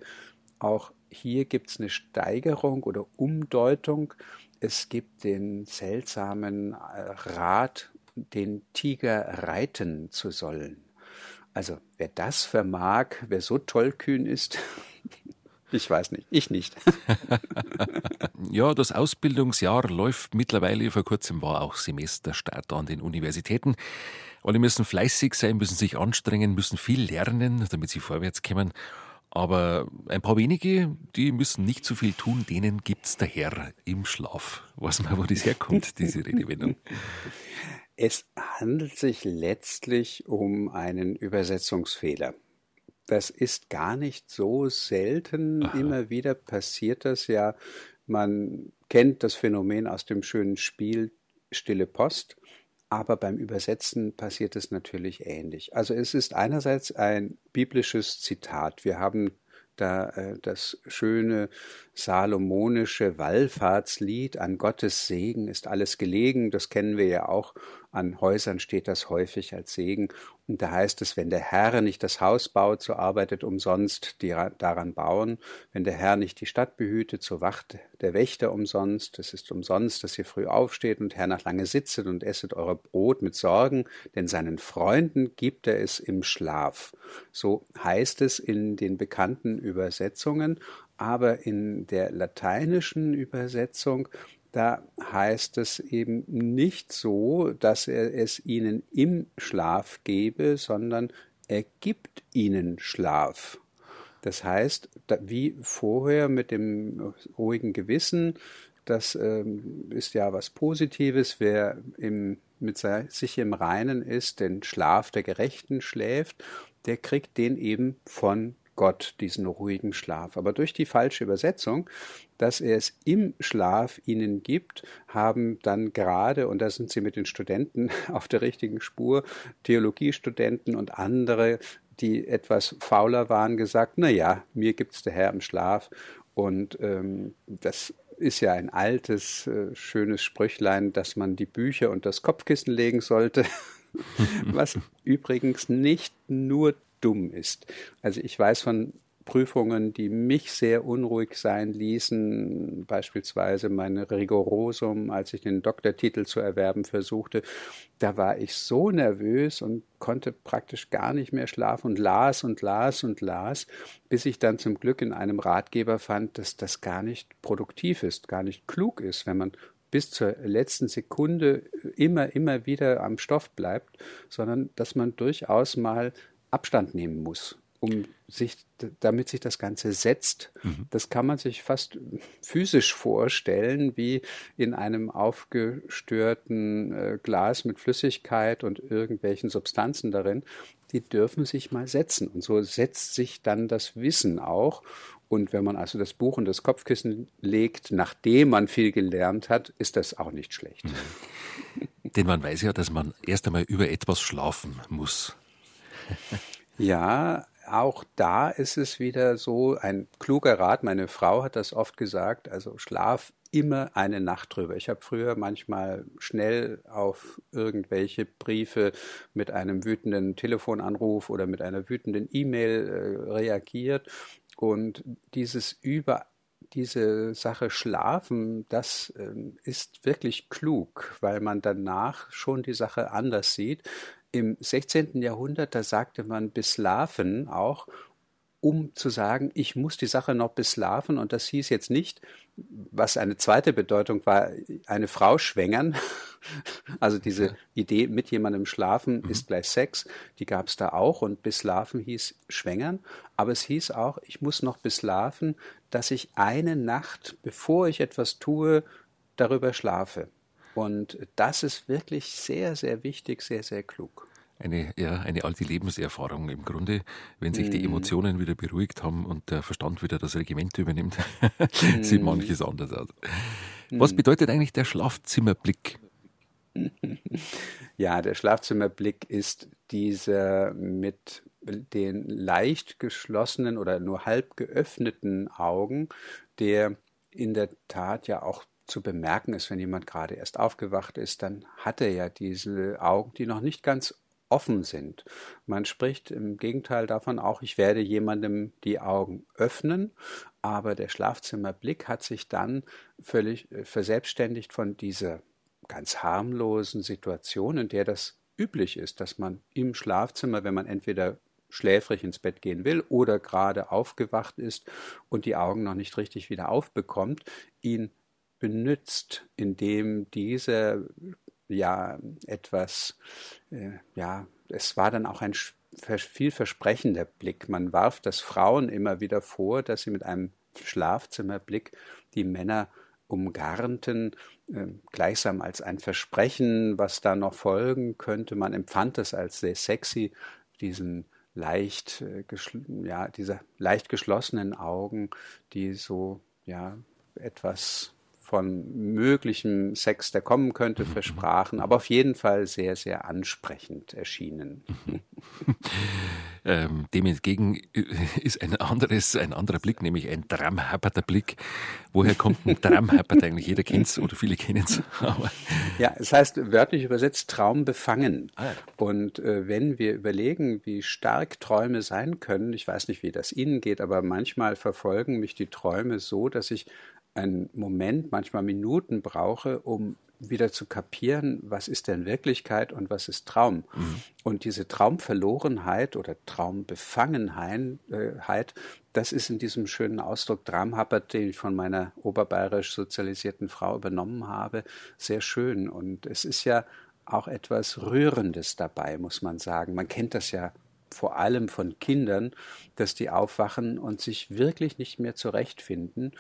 Auch hier gibt es eine Steigerung oder Umdeutung. Es gibt den seltsamen äh, Rat, den Tiger reiten zu sollen. Also wer das vermag, wer so tollkühn ist, Ich weiß nicht, ich nicht. ja, das Ausbildungsjahr läuft mittlerweile. Vor kurzem war auch Semesterstart an den Universitäten. Alle müssen fleißig sein, müssen sich anstrengen, müssen viel lernen, damit sie vorwärts kommen. Aber ein paar wenige, die müssen nicht so viel tun, denen gibt's der Herr im Schlaf. Weiß man, wo das herkommt, diese Redewendung. Es handelt sich letztlich um einen Übersetzungsfehler. Das ist gar nicht so selten. Aha. Immer wieder passiert das ja. Man kennt das Phänomen aus dem schönen Spiel Stille Post. Aber beim Übersetzen passiert es natürlich ähnlich. Also es ist einerseits ein biblisches Zitat. Wir haben da äh, das schöne salomonische Wallfahrtslied an Gottes Segen ist alles gelegen. Das kennen wir ja auch an Häusern steht das häufig als Segen. Und da heißt es, wenn der Herr nicht das Haus baut, so arbeitet umsonst die daran bauen. Wenn der Herr nicht die Stadt behütet, so wacht der Wächter umsonst. Es ist umsonst, dass ihr früh aufsteht und Herr nach lange sitzet und esset euer Brot mit Sorgen, denn seinen Freunden gibt er es im Schlaf. So heißt es in den bekannten Übersetzungen. Aber in der lateinischen Übersetzung da heißt es eben nicht so, dass er es ihnen im Schlaf gebe, sondern er gibt ihnen Schlaf. Das heißt, wie vorher mit dem ruhigen Gewissen, das ähm, ist ja was Positives, wer im, mit sich im Reinen ist, den Schlaf der Gerechten schläft, der kriegt den eben von Gott diesen ruhigen Schlaf. Aber durch die falsche Übersetzung, dass er es im Schlaf ihnen gibt, haben dann gerade, und da sind sie mit den Studenten auf der richtigen Spur, Theologiestudenten und andere, die etwas fauler waren, gesagt, na ja, mir gibt's der Herr im Schlaf. Und ähm, das ist ja ein altes, äh, schönes Sprüchlein, dass man die Bücher und das Kopfkissen legen sollte. Was übrigens nicht nur dumm ist. Also ich weiß von Prüfungen, die mich sehr unruhig sein ließen, beispielsweise meine Rigorosum, als ich den Doktortitel zu erwerben versuchte, da war ich so nervös und konnte praktisch gar nicht mehr schlafen und las und las und las, bis ich dann zum Glück in einem Ratgeber fand, dass das gar nicht produktiv ist, gar nicht klug ist, wenn man bis zur letzten Sekunde immer, immer wieder am Stoff bleibt, sondern dass man durchaus mal Abstand nehmen muss, um sich, damit sich das Ganze setzt. Mhm. Das kann man sich fast physisch vorstellen, wie in einem aufgestörten äh, Glas mit Flüssigkeit und irgendwelchen Substanzen darin. Die dürfen sich mal setzen. Und so setzt sich dann das Wissen auch. Und wenn man also das Buch und das Kopfkissen legt, nachdem man viel gelernt hat, ist das auch nicht schlecht. Mhm. Denn man weiß ja, dass man erst einmal über etwas schlafen muss. Ja, auch da ist es wieder so ein kluger Rat. Meine Frau hat das oft gesagt. Also Schlaf immer eine Nacht drüber. Ich habe früher manchmal schnell auf irgendwelche Briefe mit einem wütenden Telefonanruf oder mit einer wütenden E-Mail äh, reagiert und dieses über diese Sache Schlafen, das äh, ist wirklich klug, weil man danach schon die Sache anders sieht. Im 16. Jahrhundert, da sagte man Beslaven auch, um zu sagen, ich muss die Sache noch beslaven. Und das hieß jetzt nicht, was eine zweite Bedeutung war, eine Frau schwängern. Also diese Idee, mit jemandem schlafen mhm. ist gleich Sex, die gab es da auch. Und beslaven hieß schwängern. Aber es hieß auch, ich muss noch beslaven, dass ich eine Nacht, bevor ich etwas tue, darüber schlafe. Und das ist wirklich sehr, sehr wichtig, sehr, sehr klug eine, ja, eine alte Lebenserfahrung im Grunde, wenn sich die mhm. Emotionen wieder beruhigt haben und der Verstand wieder das Regiment übernimmt, sieht mhm. manches anders aus. Was mhm. bedeutet eigentlich der Schlafzimmerblick? Ja, der Schlafzimmerblick ist dieser mit den leicht geschlossenen oder nur halb geöffneten Augen, der in der Tat ja auch zu bemerken ist, wenn jemand gerade erst aufgewacht ist, dann hat er ja diese Augen, die noch nicht ganz offen sind. Man spricht im Gegenteil davon auch, ich werde jemandem die Augen öffnen, aber der Schlafzimmerblick hat sich dann völlig äh, verselbstständigt von dieser ganz harmlosen Situation, in der das üblich ist, dass man im Schlafzimmer, wenn man entweder schläfrig ins Bett gehen will oder gerade aufgewacht ist und die Augen noch nicht richtig wieder aufbekommt, ihn benützt, indem dieser ja etwas, äh, ja, es war dann auch ein vielversprechender Blick. Man warf das Frauen immer wieder vor, dass sie mit einem Schlafzimmerblick die Männer umgarnten, äh, gleichsam als ein Versprechen, was da noch folgen könnte. Man empfand es als sehr sexy, diesen leicht, äh, ja, diese leicht geschlossenen Augen, die so, ja, etwas von möglichem Sex, der kommen könnte, versprachen, aber auf jeden Fall sehr, sehr ansprechend erschienen. ähm, dem entgegen ist ein anderes, ein anderer Blick, nämlich ein Dramhapperter Blick. Woher kommt ein Dramhappert eigentlich? Jeder kennt es oder viele kennen es. ja, es heißt wörtlich übersetzt Traum befangen. Ah, ja. Und äh, wenn wir überlegen, wie stark Träume sein können, ich weiß nicht, wie das Ihnen geht, aber manchmal verfolgen mich die Träume so, dass ich einen Moment, manchmal Minuten brauche, um wieder zu kapieren, was ist denn Wirklichkeit und was ist Traum. Mhm. Und diese Traumverlorenheit oder Traumbefangenheit, das ist in diesem schönen Ausdruck Dramhappert, den ich von meiner oberbayerisch sozialisierten Frau übernommen habe, sehr schön. Und es ist ja auch etwas Rührendes dabei, muss man sagen. Man kennt das ja vor allem von Kindern, dass die aufwachen und sich wirklich nicht mehr zurechtfinden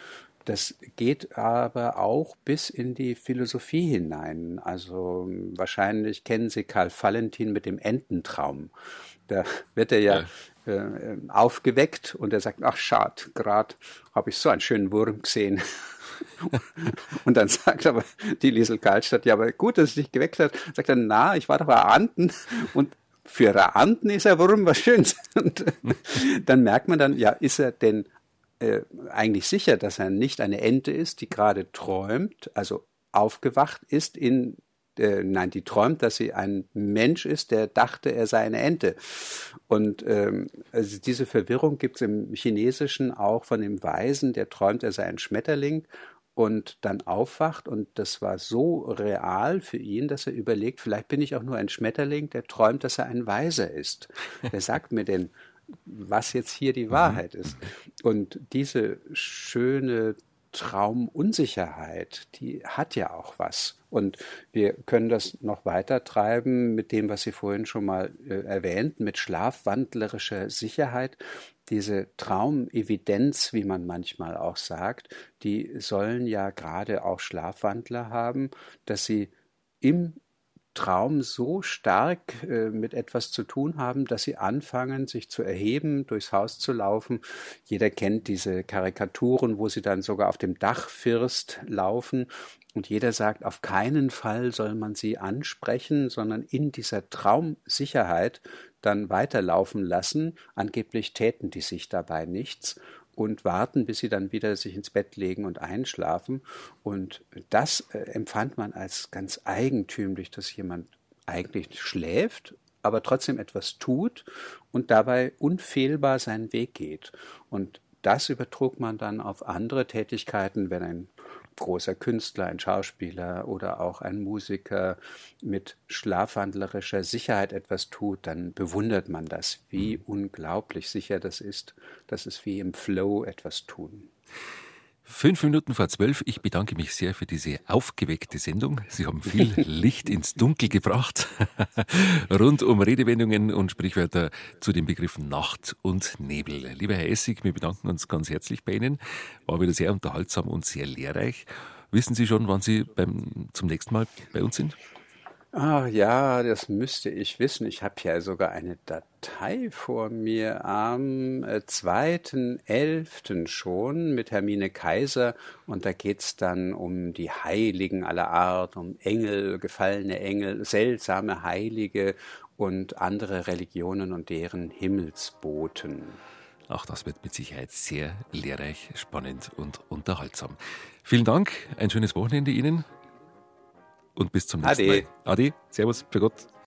das geht aber auch bis in die Philosophie hinein. Also wahrscheinlich kennen Sie Karl Valentin mit dem Ententraum. Da wird er ja, ja. Äh, aufgeweckt und er sagt, ach schade, gerade habe ich so einen schönen Wurm gesehen. und dann sagt aber die Liesel Karlstadt, ja, aber gut, dass es dich geweckt hat. Sagt er, na, ich war doch bei Anten und für Anten ist er Wurm was Schönes. Und dann merkt man dann, ja, ist er denn äh, eigentlich sicher, dass er nicht eine Ente ist, die gerade träumt, also aufgewacht ist in äh, nein, die träumt, dass sie ein Mensch ist, der dachte, er sei eine Ente. Und ähm, also diese Verwirrung gibt es im Chinesischen auch von dem Weisen, der träumt, er sei ein Schmetterling und dann aufwacht und das war so real für ihn, dass er überlegt, vielleicht bin ich auch nur ein Schmetterling, der träumt, dass er ein Weiser ist. Wer sagt mir denn, was jetzt hier die mhm. Wahrheit ist. Und diese schöne Traumunsicherheit, die hat ja auch was. Und wir können das noch weiter treiben mit dem, was Sie vorhin schon mal äh, erwähnt, mit schlafwandlerischer Sicherheit. Diese Traumevidenz, wie man manchmal auch sagt, die sollen ja gerade auch Schlafwandler haben, dass sie im Traum so stark äh, mit etwas zu tun haben, dass sie anfangen, sich zu erheben, durchs Haus zu laufen. Jeder kennt diese Karikaturen, wo sie dann sogar auf dem Dachfirst laufen. Und jeder sagt, auf keinen Fall soll man sie ansprechen, sondern in dieser Traumsicherheit dann weiterlaufen lassen. Angeblich täten die sich dabei nichts. Und warten, bis sie dann wieder sich ins Bett legen und einschlafen. Und das äh, empfand man als ganz eigentümlich, dass jemand eigentlich schläft, aber trotzdem etwas tut und dabei unfehlbar seinen Weg geht. Und das übertrug man dann auf andere Tätigkeiten, wenn ein großer Künstler, ein Schauspieler oder auch ein Musiker mit schlafwandlerischer Sicherheit etwas tut, dann bewundert man das, wie mhm. unglaublich sicher das ist. Das ist wie im Flow etwas tun. Fünf Minuten vor zwölf. Ich bedanke mich sehr für diese aufgeweckte Sendung. Sie haben viel Licht ins Dunkel gebracht. Rund um Redewendungen und Sprichwörter zu den Begriffen Nacht und Nebel. Lieber Herr Essig, wir bedanken uns ganz herzlich bei Ihnen. War wieder sehr unterhaltsam und sehr lehrreich. Wissen Sie schon, wann Sie beim, zum nächsten Mal bei uns sind? Ah ja, das müsste ich wissen. Ich habe ja sogar eine Datei vor mir am 2.11. Äh, schon mit Hermine Kaiser und da geht's dann um die Heiligen aller Art, um Engel, gefallene Engel, seltsame Heilige und andere Religionen und deren Himmelsboten. Auch das wird mit Sicherheit sehr lehrreich, spannend und unterhaltsam. Vielen Dank, ein schönes Wochenende Ihnen und bis zum nächsten Ade. Mal. Ade, Servus, für Gott.